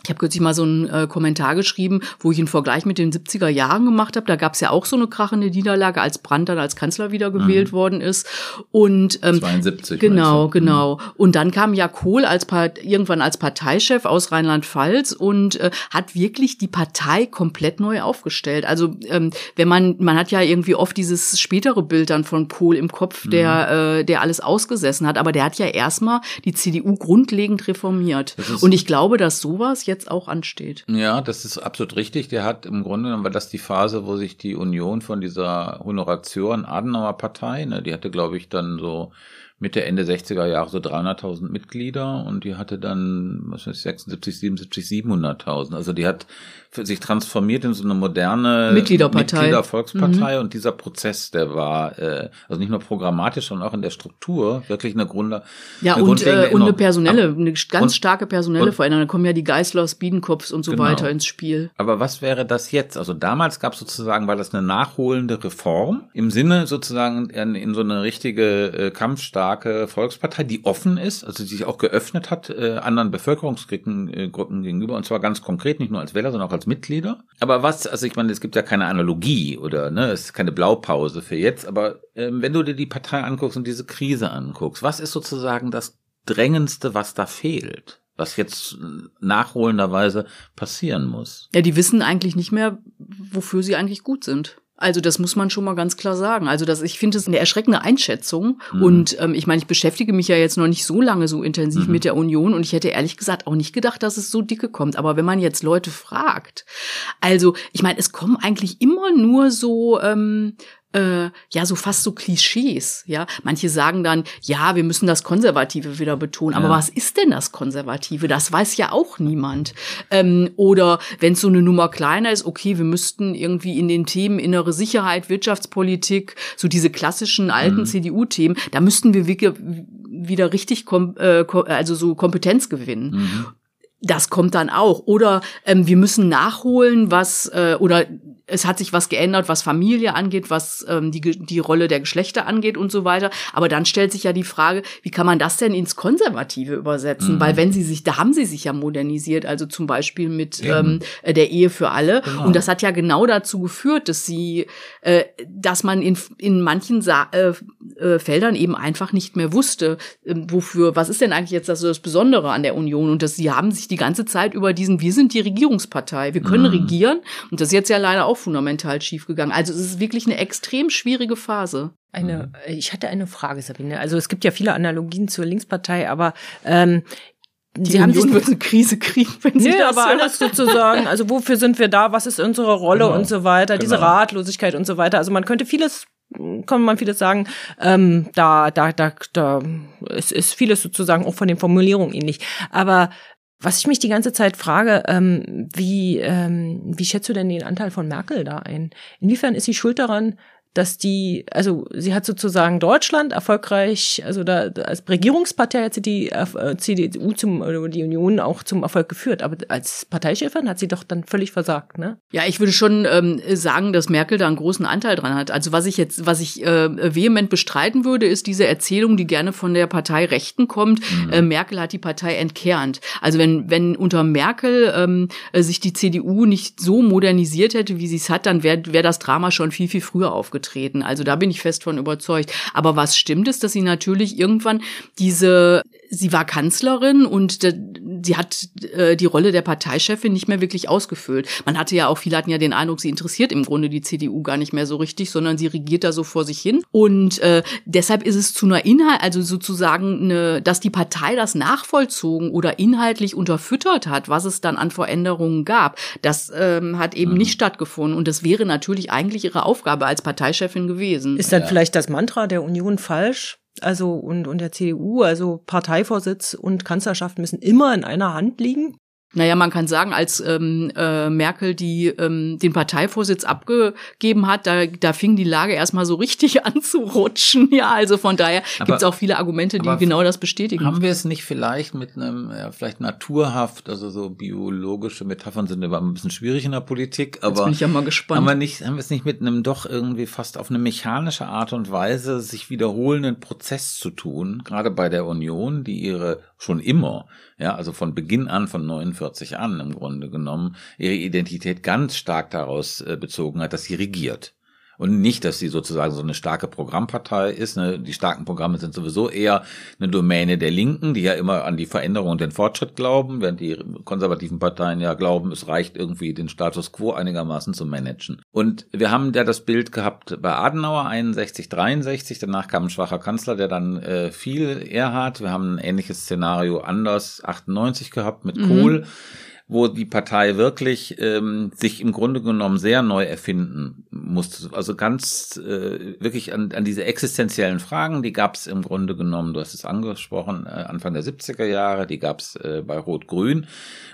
ich habe kürzlich mal so einen äh, Kommentar geschrieben, wo ich einen Vergleich mit den 70er Jahren gemacht habe. Da gab es ja auch so eine krachende Niederlage, als Brandt dann als Kanzler wiedergewählt mhm. worden ist. Und ähm, 72. Genau, genau. Mhm. Und dann kam ja Kohl als Part irgendwann als Parteichef aus Rheinland-Pfalz und äh, hat wirklich die Partei komplett neu aufgestellt. Also ähm, wenn man man hat ja irgendwie oft dieses spätere Bild dann von Kohl im Kopf, der mhm. äh, der alles ausgesessen hat, aber der hat ja erstmal die CDU grundlegend reformiert. Und ich glaube, dass sowas jetzt jetzt auch ansteht. Ja, das ist absolut richtig. Der hat im Grunde genommen war das die Phase, wo sich die Union von dieser Honoration Adenauer Partei, ne, die hatte glaube ich dann so Mitte, Ende 60er Jahre so 300.000 Mitglieder und die hatte dann, was weiß ich, 76, 77, 700.000. Also die hat sich transformiert in so eine moderne Mitgliederpartei. Mitgliedervolkspartei mhm. und dieser Prozess, der war äh, also nicht nur programmatisch, sondern auch in der Struktur wirklich eine Grunde. Ja, eine und, äh, und eine personelle, eine ganz und, starke personelle und, Veränderung. Da kommen ja die Geißlers, Biedenkopfs und so genau. weiter ins Spiel. Aber was wäre das jetzt? Also damals gab es sozusagen, war das eine nachholende Reform im Sinne sozusagen in, in so eine richtige äh, Kampfstarke starke Volkspartei, die offen ist, also die sich auch geöffnet hat äh, anderen Bevölkerungsgruppen äh, gegenüber, und zwar ganz konkret, nicht nur als Wähler, sondern auch als Mitglieder. Aber was, also ich meine, es gibt ja keine Analogie oder ne, es ist keine Blaupause für jetzt, aber äh, wenn du dir die Partei anguckst und diese Krise anguckst, was ist sozusagen das Drängendste, was da fehlt? was jetzt nachholenderweise passieren muss. Ja, die wissen eigentlich nicht mehr, wofür sie eigentlich gut sind. Also das muss man schon mal ganz klar sagen. Also das, ich finde es eine erschreckende Einschätzung. Mhm. Und ähm, ich meine, ich beschäftige mich ja jetzt noch nicht so lange so intensiv mhm. mit der Union und ich hätte ehrlich gesagt auch nicht gedacht, dass es so dicke kommt. Aber wenn man jetzt Leute fragt, also ich meine, es kommen eigentlich immer nur so ähm, äh, ja so fast so Klischees. Ja, manche sagen dann, ja, wir müssen das Konservative wieder betonen. Aber ja. was ist denn das Konservative? Das weiß ja auch niemand. Ähm, oder wenn es so eine Nummer kleiner ist, okay, wir müssten irgendwie in den Themen innere Sicherheit, Wirtschaftspolitik, so diese klassischen alten mhm. CDU-Themen, da müssten wir wieder richtig, äh, also so Kompetenz gewinnen. Mhm. Das kommt dann auch. Oder ähm, wir müssen nachholen, was äh, oder es hat sich was geändert, was Familie angeht, was ähm, die, die Rolle der Geschlechter angeht und so weiter. Aber dann stellt sich ja die Frage, wie kann man das denn ins Konservative übersetzen? Mhm. Weil wenn sie sich, da haben sie sich ja modernisiert, also zum Beispiel mit ähm, der Ehe für alle. Genau. Und das hat ja genau dazu geführt, dass sie, äh, dass man in, in manchen Sa äh, äh, Feldern eben einfach nicht mehr wusste, äh, wofür, was ist denn eigentlich jetzt das, das Besondere an der Union? Und dass sie haben sich die ganze Zeit über diesen, wir sind die Regierungspartei, wir können mhm. regieren. Und das ist jetzt ja leider auch fundamental schiefgegangen. Also es ist wirklich eine extrem schwierige Phase. Eine, ich hatte eine Frage, Sabine. Also es gibt ja viele Analogien zur Linkspartei, aber ähm, die Sie Union haben wird eine Krise kriegen, wenn Sie nee, das aber alles sozusagen. Also wofür sind wir da? Was ist unsere Rolle genau. und so weiter? Genau. Diese Ratlosigkeit und so weiter. Also man könnte vieles kann man vieles sagen, ähm, da, da, da, da es ist vieles sozusagen auch von den Formulierungen ähnlich. Aber was ich mich die ganze Zeit frage, ähm, wie, ähm, wie schätzt du denn den Anteil von Merkel da ein? Inwiefern ist sie schuld daran, dass die, also sie hat sozusagen Deutschland erfolgreich, also da als Regierungspartei hat sie die äh, CDU zum oder die Union auch zum Erfolg geführt, aber als Parteichefin hat sie doch dann völlig versagt, ne? Ja, ich würde schon ähm, sagen, dass Merkel da einen großen Anteil dran hat. Also was ich jetzt, was ich äh, vehement bestreiten würde, ist diese Erzählung, die gerne von der Partei Rechten kommt. Mhm. Äh, Merkel hat die Partei entkernt. Also wenn wenn unter Merkel ähm, sich die CDU nicht so modernisiert hätte, wie sie es hat, dann wäre wär das Drama schon viel viel früher aufgetreten aufgetreten. Also da bin ich fest von überzeugt. Aber was stimmt ist, dass sie natürlich irgendwann diese, sie war Kanzlerin und sie hat äh, die Rolle der Parteichefin nicht mehr wirklich ausgefüllt. Man hatte ja auch, viele hatten ja den Eindruck, sie interessiert im Grunde die CDU gar nicht mehr so richtig, sondern sie regiert da so vor sich hin. Und äh, deshalb ist es zu einer Inhalt, also sozusagen, eine, dass die Partei das nachvollzogen oder inhaltlich unterfüttert hat, was es dann an Veränderungen gab, das ähm, hat eben mhm. nicht stattgefunden. Und das wäre natürlich eigentlich ihre Aufgabe als Parteichefin gewesen. Ist dann ja. vielleicht das Mantra der Union falsch? Also und, und der CDU, also Parteivorsitz und Kanzlerschaft müssen immer in einer Hand liegen? Naja, man kann sagen, als ähm, äh, Merkel die ähm, den Parteivorsitz abgegeben hat, da, da fing die Lage erstmal so richtig an zu rutschen. Ja, also von daher gibt es auch viele Argumente, die genau das bestätigen. Haben wir es nicht vielleicht mit einem, ja, vielleicht naturhaft, also so biologische Metaphern sind aber ein bisschen schwierig in der Politik, aber Jetzt bin ich ja mal gespannt. Haben wir, nicht, haben wir es nicht mit einem doch irgendwie fast auf eine mechanische Art und Weise sich wiederholenden Prozess zu tun, gerade bei der Union, die ihre schon immer, ja, also von Beginn an, von 49 an im Grunde genommen, ihre Identität ganz stark daraus äh, bezogen hat, dass sie regiert. Und nicht, dass sie sozusagen so eine starke Programmpartei ist. Ne? Die starken Programme sind sowieso eher eine Domäne der Linken, die ja immer an die Veränderung und den Fortschritt glauben, während die konservativen Parteien ja glauben, es reicht irgendwie, den Status quo einigermaßen zu managen. Und wir haben ja das Bild gehabt bei Adenauer 61, 63, danach kam ein schwacher Kanzler, der dann äh, viel Erhard. Wir haben ein ähnliches Szenario anders 98 gehabt mit mhm. Kohl wo die Partei wirklich ähm, sich im Grunde genommen sehr neu erfinden musste. Also ganz äh, wirklich an, an diese existenziellen Fragen, die gab es im Grunde genommen, du hast es angesprochen, äh, Anfang der 70er Jahre, die gab es äh, bei Rot-Grün.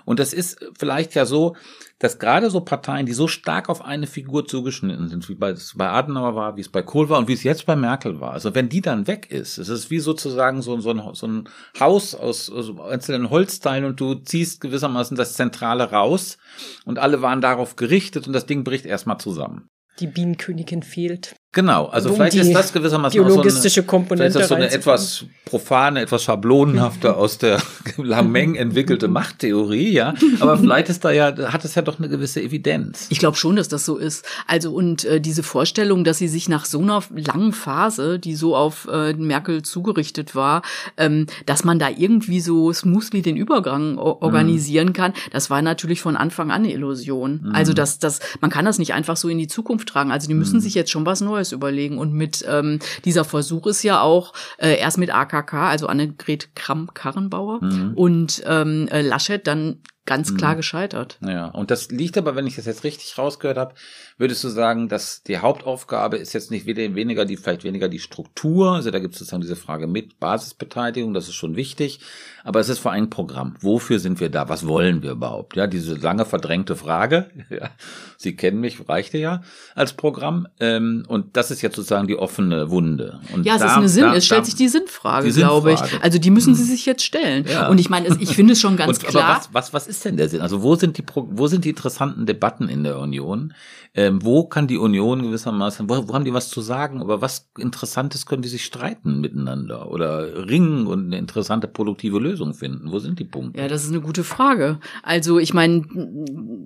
Und das ist vielleicht ja so, dass gerade so Parteien, die so stark auf eine Figur zugeschnitten sind, wie bei, bei Adenauer war, wie es bei Kohl war und wie es jetzt bei Merkel war, also wenn die dann weg ist, es ist wie sozusagen so, so, ein, so ein Haus aus, aus einzelnen Holzteilen und du ziehst gewissermaßen das Zentrale raus und alle waren darauf gerichtet und das Ding bricht erstmal zusammen. Die Bienenkönigin fehlt. Genau, also um vielleicht ist das gewissermaßen biologistische so eine, Komponente. Ist das so eine etwas profane, etwas schablonenhafte aus der Lameng entwickelte Machttheorie, ja. Aber vielleicht ist da ja, hat es ja doch eine gewisse Evidenz. Ich glaube schon, dass das so ist. Also und äh, diese Vorstellung, dass sie sich nach so einer langen Phase, die so auf äh, Merkel zugerichtet war, ähm, dass man da irgendwie so smoothly den Übergang organisieren mhm. kann, das war natürlich von Anfang an eine Illusion. Mhm. Also dass das, man kann das nicht einfach so in die Zukunft tragen. Also die müssen mhm. sich jetzt schon was Neues Neues überlegen. Und mit ähm, dieser Versuch ist ja auch äh, erst mit AKK, also Annegret Kramp-Karrenbauer mhm. und ähm, äh, Laschet dann ganz klar mhm. gescheitert. Ja, und das liegt aber, wenn ich das jetzt richtig rausgehört habe, würdest du sagen, dass die Hauptaufgabe ist jetzt nicht weniger die, vielleicht weniger die Struktur, also da gibt es sozusagen diese Frage mit Basisbeteiligung, das ist schon wichtig, aber es ist vor allem Programm. Wofür sind wir da? Was wollen wir überhaupt? Ja, diese lange verdrängte Frage, ja, Sie kennen mich, reichte ja als Programm, ähm, und das ist jetzt sozusagen die offene Wunde. Und ja, es da, ist eine Sinn, da, es stellt da, sich die Sinnfrage, die glaube ich. Also die müssen Sie hm. sich jetzt stellen. Ja. Und ich meine, ich finde es schon ganz und, klar. was, was, was ist denn der Sinn? Also wo sind die, wo sind die interessanten Debatten in der Union? Ähm, wo kann die Union gewissermaßen, wo, wo haben die was zu sagen? Aber was Interessantes können die sich streiten miteinander oder ringen und eine interessante produktive Lösung finden? Wo sind die Punkte? Ja, das ist eine gute Frage. Also ich meine,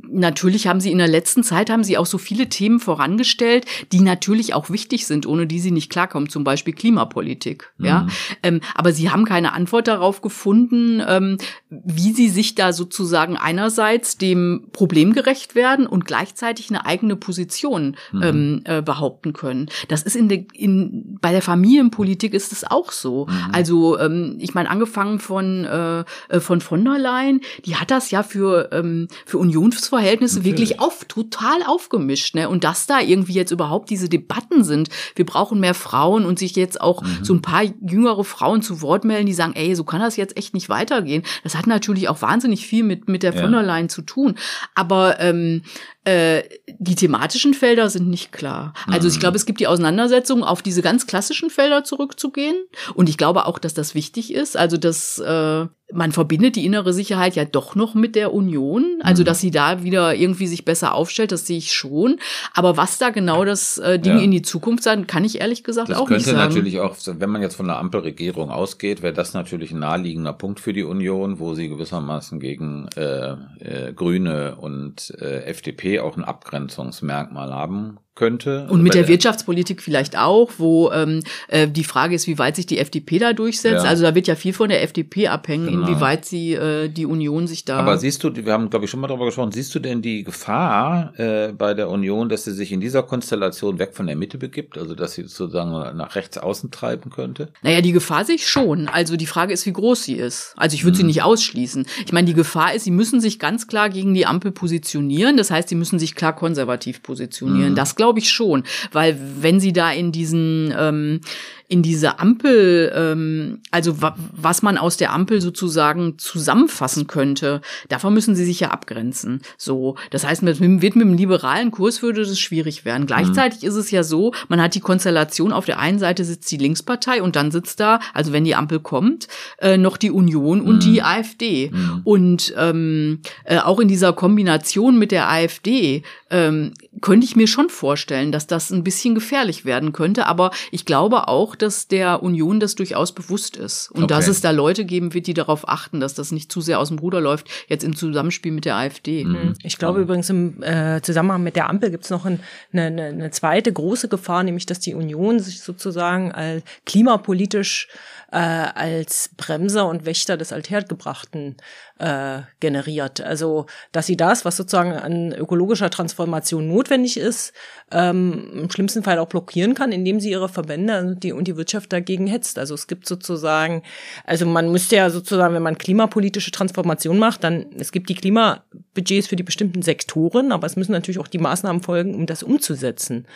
natürlich haben sie in der letzten Zeit haben sie auch so viele Themen vorangestellt, die natürlich auch wichtig sind, ohne die sie nicht klarkommen. Zum Beispiel Klimapolitik. Mhm. Ja, ähm, aber sie haben keine Antwort darauf gefunden, ähm, wie sie sich da sozusagen einerseits dem Problem gerecht werden und gleichzeitig eine eigene Position mhm. ähm, äh, behaupten können. Das ist in, de, in bei der Familienpolitik ist es auch so. Mhm. Also ähm, ich meine angefangen von äh, äh, von von der Leyen, die hat das ja für ähm, für Unionsverhältnisse Natürlich. wirklich auf total aufgemischt, ne? Und dass da irgendwie jetzt überhaupt diese Debatten sind, wir brauchen mehr Frauen und sich jetzt auch mhm. so ein paar jüngere Frauen zu Wort melden, die sagen, ey, so kann das jetzt echt nicht weitergehen. Das hat natürlich auch wahnsinnig viel mit mit der von der Leyen zu tun. Aber ähm, Äh, die thematischen Felder sind nicht klar. Also ich Mhm. glaube, es gibt die Auseinandersetzung, auf diese ganz klassischen Felder zurückzugehen. Und ich glaube auch, dass das wichtig ist. Also dass äh, man verbindet die innere Sicherheit ja doch noch mit der Union. Also Mhm. dass sie da wieder irgendwie sich besser aufstellt, das sehe ich schon. Aber was da genau das äh, Ding Ja. in die Zukunft sein, kann ich ehrlich gesagt Das auch nicht könnte sagen. natürlich auch, wenn man jetzt von der Ampelregierung ausgeht, wäre das natürlich ein naheliegender Punkt für die Union, wo sie gewissermaßen gegen äh, äh, Grüne und äh, FDP auch ein Abgrenzungsmerkmal haben könnte. Und mit der Wirtschaftspolitik vielleicht auch, wo ähm, äh, die Frage ist, wie weit sich die FDP da durchsetzt. Ja. Also da wird ja viel von der FDP abhängen, Genau. inwieweit sie äh, die Union sich da. Aber siehst du, wir haben, glaube ich, schon mal darüber gesprochen, siehst du denn die Gefahr äh, bei der Union, dass sie sich in dieser Konstellation weg von der Mitte begibt, also dass sie sozusagen nach rechts außen treiben könnte? Naja, die Gefahr sehe ich schon. Also die Frage ist, wie groß sie ist. Also ich würde sie nicht ausschließen. Ich meine, die Gefahr ist, sie müssen sich ganz klar gegen die Ampel positionieren. Das heißt, sie müssen sich klar konservativ positionieren. Das glaube ich schon. Weil wenn sie da in diesen, ähm, in diese Ampel, ähm, also wa was man aus der Ampel sozusagen zusammenfassen könnte, davon müssen sie sich ja abgrenzen. So, das heißt, mit, wird mit einem liberalen Kurs würde das schwierig werden. Gleichzeitig ist es ja so, man hat die Konstellation, auf der einen Seite sitzt die Linkspartei und dann sitzt da, also wenn die Ampel kommt, äh, noch die Union und die AfD. Und ähm, äh, auch in dieser Kombination mit der AfD ähm, könnte ich mir schon vorstellen, dass das ein bisschen gefährlich werden könnte. Aber ich glaube auch, dass der Union das durchaus bewusst ist. Und Okay. dass es da Leute geben wird, die darauf achten, dass das nicht zu sehr aus dem Ruder läuft, jetzt im Zusammenspiel mit der AfD. Mhm. Ich glaube übrigens im äh, Zusammenhang mit der Ampel gibt es noch ein, eine, eine, eine zweite große Gefahr, nämlich dass die Union sich sozusagen als klimapolitisch äh, als Bremser und Wächter des Althergebrachten äh, generiert. Also dass sie das, was sozusagen an ökologischer Transformation notwendig ist, ähm, im schlimmsten Fall auch blockieren kann, indem sie ihre Verbände und die, und die Wirtschaft dagegen hetzt. Also es gibt sozusagen, also man müsste ja sozusagen, wenn man klimapolitische Transformation macht, dann es gibt die Klimabudgets für die bestimmten Sektoren, aber es müssen natürlich auch die Maßnahmen folgen, um das umzusetzen.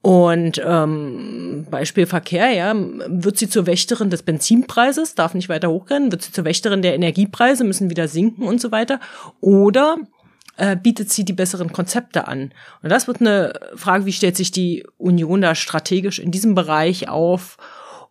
Und ähm, Beispiel Verkehr, ja, wird sie zur Wächterin des Benzinpreises, darf nicht weiter hochgehen, wird sie zur Wächterin der Energiepreise, müssen wieder sinken und so weiter. Oder äh, bietet sie die besseren Konzepte an? Und das wird eine Frage, wie stellt sich die Union da strategisch in diesem Bereich auf?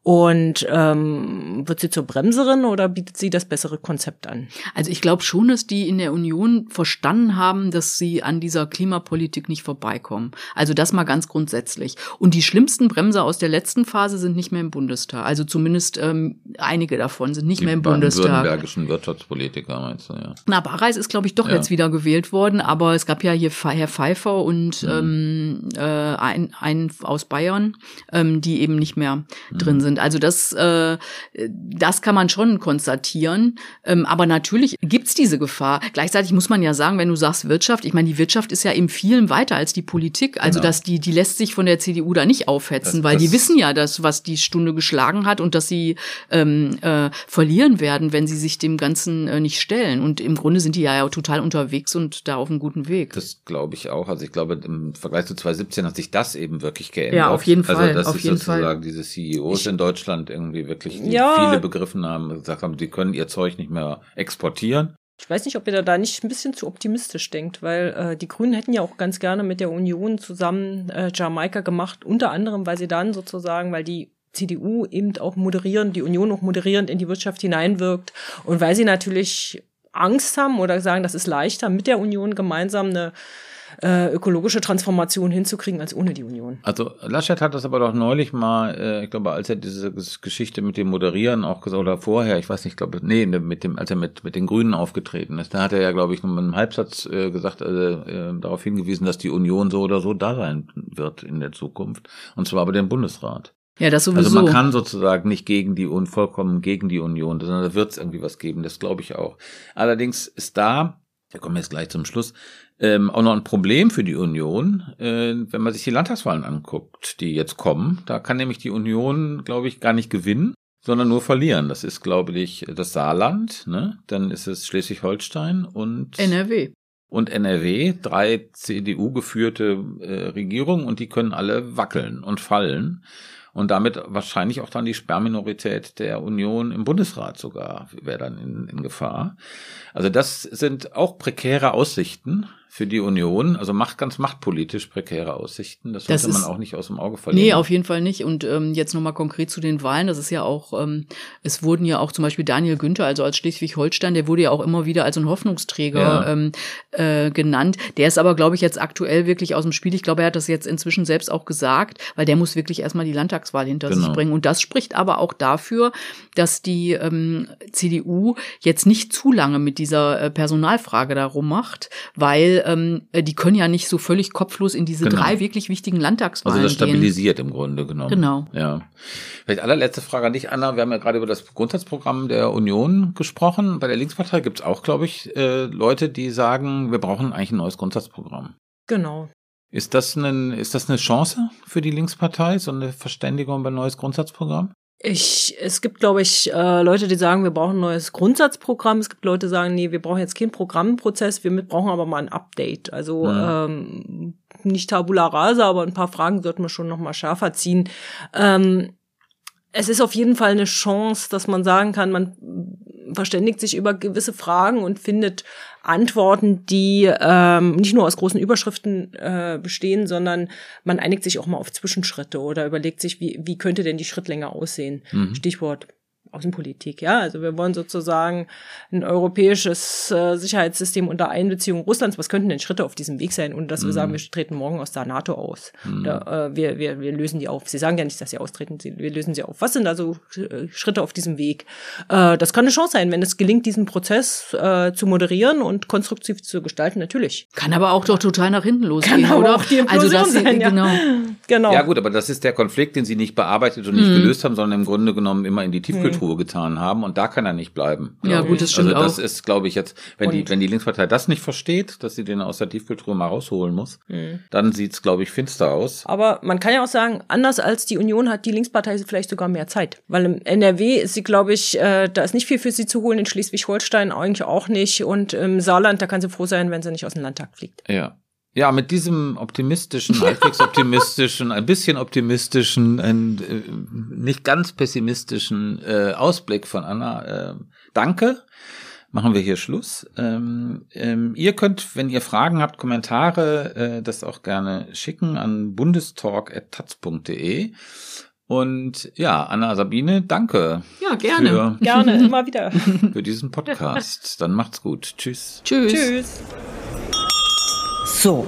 Und ähm, wird sie zur Bremserin oder bietet sie das bessere Konzept an? Also ich glaube schon, dass die in der Union verstanden haben, dass sie an dieser Klimapolitik nicht vorbeikommen. Also das mal ganz grundsätzlich. Und die schlimmsten Bremser aus der letzten Phase sind nicht mehr im Bundestag. Also zumindest ähm, einige davon sind nicht Die mehr im Bundestag. württembergischen Wirtschaftspolitiker, meinst du, ja. Na, Barreis ist, glaube ich, doch Ja. jetzt wieder gewählt worden, aber es gab ja hier Herr Pfeiffer und Mhm. ähm, äh, ein, ein aus Bayern, ähm, die eben nicht mehr Mhm. drin sind. Also das, äh, das kann man schon konstatieren. Ähm, aber natürlich gibt's diese Gefahr. Gleichzeitig muss man ja sagen, wenn du sagst Wirtschaft, ich meine, die Wirtschaft ist ja im vielen weiter als die Politik. Also Genau. dass die, die lässt sich von der CDU da nicht aufhetzen, Das- weil die das- wissen ja, dass was die Stunde geschlagen hat und dass sie ähm, äh, verlieren werden, wenn sie sich dem Ganzen äh, nicht stellen. Und im Grunde sind die ja, ja total unterwegs und da auf einem guten Weg. Das glaube ich auch. Also ich glaube, im Vergleich zu 2017 hat sich das eben wirklich geändert. Ja, auf jeden Also Fall, dass auf sich jeden sozusagen diese CEOs in Deutschland irgendwie wirklich Ja. viele begriffen haben, gesagt haben, die können ihr Zeug nicht mehr exportieren. Ich weiß nicht, ob ihr da nicht ein bisschen zu optimistisch denkt, weil äh, die Grünen hätten ja auch ganz gerne mit der Union zusammen äh, Jamaika gemacht, unter anderem, weil sie dann sozusagen, weil die CDU eben auch moderierend, die Union auch moderierend in die Wirtschaft hineinwirkt und weil sie natürlich Angst haben oder sagen, das ist leichter, mit der Union gemeinsam eine äh, ökologische Transformation hinzukriegen als ohne die Union. Also Laschet hat das aber doch neulich mal, äh, ich glaube, als er diese Ges- Geschichte mit dem Moderieren auch gesagt oder vorher, ich weiß nicht, ich glaube, nee, ne, mit dem, als er mit mit den Grünen aufgetreten ist, da hat er ja, glaube ich, nur mit einem Halbsatz äh, gesagt, äh, äh, darauf hingewiesen, dass die Union so oder so da sein wird in der Zukunft, und zwar bei dem Bundesrat. Ja, das sowieso. Also man kann sozusagen nicht gegen die und vollkommen gegen die Union, sondern da wird es irgendwie was geben, das glaube ich auch. Allerdings ist da, wir kommen jetzt gleich zum Schluss, ähm, auch noch ein Problem für die Union, äh, wenn man sich die Landtagswahlen anguckt, die jetzt kommen. Da kann nämlich die Union, glaube ich, gar nicht gewinnen, sondern nur verlieren. Das ist, glaube ich, das Saarland, ne? Dann ist es Schleswig-Holstein und NRW. und NRW, drei CDU-geführte äh, Regierungen und die können alle wackeln und fallen. Und damit wahrscheinlich auch dann die Sperrminorität der Union im Bundesrat sogar wäre dann in, in Gefahr. Also das sind auch prekäre Aussichten für die Union, also macht ganz machtpolitisch prekäre Aussichten. Das sollte Das man ist- auch nicht aus dem Auge verlieren. Nee, auf jeden Fall nicht. Und ähm, jetzt nochmal konkret zu den Wahlen. Das ist ja auch, ähm, es wurden ja auch zum Beispiel Daniel Günther, also als Schleswig-Holstein, der wurde ja auch immer wieder als ein Hoffnungsträger Ja. ähm, äh, genannt. Der ist aber, glaube ich, jetzt aktuell wirklich aus dem Spiel. Ich glaube, er hat das jetzt inzwischen selbst auch gesagt, weil der muss wirklich erstmal die Landtagswahl hinter Genau. sich bringen. Und das spricht aber auch dafür, dass die ähm, CDU jetzt nicht zu lange mit dieser äh, Personalfrage darum macht, weil ähm, die können ja nicht so völlig kopflos in diese Genau. drei wirklich wichtigen Landtagswahlen Also das gehen. stabilisiert im Grunde genommen. Genau. Ja. Vielleicht allerletzte Frage an dich, Anna. Wir haben ja gerade über das Grundsatzprogramm der Union gesprochen. Bei der Linkspartei gibt es auch, glaube ich, äh, Leute, die sagen, wir brauchen eigentlich ein neues Grundsatzprogramm. Genau. Ist das, ein, ist das eine Chance für die Linkspartei, so eine Verständigung über ein neues Grundsatzprogramm? Ich, es gibt, glaube ich, äh, Leute, die sagen, wir brauchen ein neues Grundsatzprogramm. Es gibt Leute, die sagen, nee, wir brauchen jetzt keinen Programmprozess, wir brauchen aber mal ein Update. Also Ja. ähm, nicht Tabula rasa, aber ein paar Fragen sollten wir schon noch mal schärfer ziehen. Ähm, es ist auf jeden Fall eine Chance, dass man sagen kann, man verständigt sich über gewisse Fragen und findet Antworten, die ähm, nicht nur aus großen Überschriften äh, bestehen, sondern man einigt sich auch mal auf Zwischenschritte oder überlegt sich, wie, wie könnte denn die Schrittlänge aussehen. Mhm. Stichwort Außenpolitik, ja. Also wir wollen sozusagen ein europäisches äh, Sicherheitssystem unter Einbeziehung Russlands. Was könnten denn Schritte auf diesem Weg sein, ohne dass wir sagen, wir treten morgen aus der NATO aus? Oder, äh, wir, wir, wir lösen die auf. Sie sagen ja nicht, dass sie austreten, sie, wir lösen sie auf. Was sind also äh, Schritte auf diesem Weg? Äh, das kann eine Chance sein, wenn es gelingt, diesen Prozess äh, zu moderieren und konstruktiv zu gestalten, natürlich. Kann aber auch doch total nach hinten losgehen, aber oder? auch die also das sein, ja. genau. Genau. Ja gut, aber das ist der Konflikt, den sie nicht bearbeitet und nicht gelöst haben, sondern im Grunde genommen immer in die Tiefkühltruhe getan haben und da kann er nicht bleiben. Ja, gut, das stimmt Also das auch. ist, glaube ich, jetzt, wenn die, Und- wenn die Linkspartei das nicht versteht, dass sie den aus der Tiefkühltruhe mal rausholen muss, Mhm. dann sieht's, glaube ich, finster aus. Aber man kann ja auch sagen, anders als die Union hat die Linkspartei vielleicht sogar mehr Zeit. Weil im NRW ist sie, glaube ich, äh, da ist nicht viel für sie zu holen, in Schleswig-Holstein eigentlich auch nicht. Und im Saarland, da kann sie froh sein, wenn sie nicht aus dem Landtag fliegt. Ja. Ja, mit diesem optimistischen, halbwegs optimistischen, ein bisschen optimistischen, ein, äh, nicht ganz pessimistischen äh, Ausblick von Anna. Äh, danke. Machen wir hier Schluss. Ähm, ähm, ihr könnt, wenn ihr Fragen habt, Kommentare, äh, das auch gerne schicken an bundestalk.taz.de. Und ja, Anna Sabine, danke Ja, gerne. für, Gerne, immer wieder. für diesen Podcast. Dann macht's gut. Tschüss. Tschüss. Tschüss. So,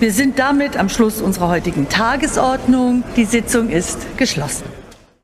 wir sind damit am Schluss unserer heutigen Tagesordnung. Die Sitzung ist geschlossen.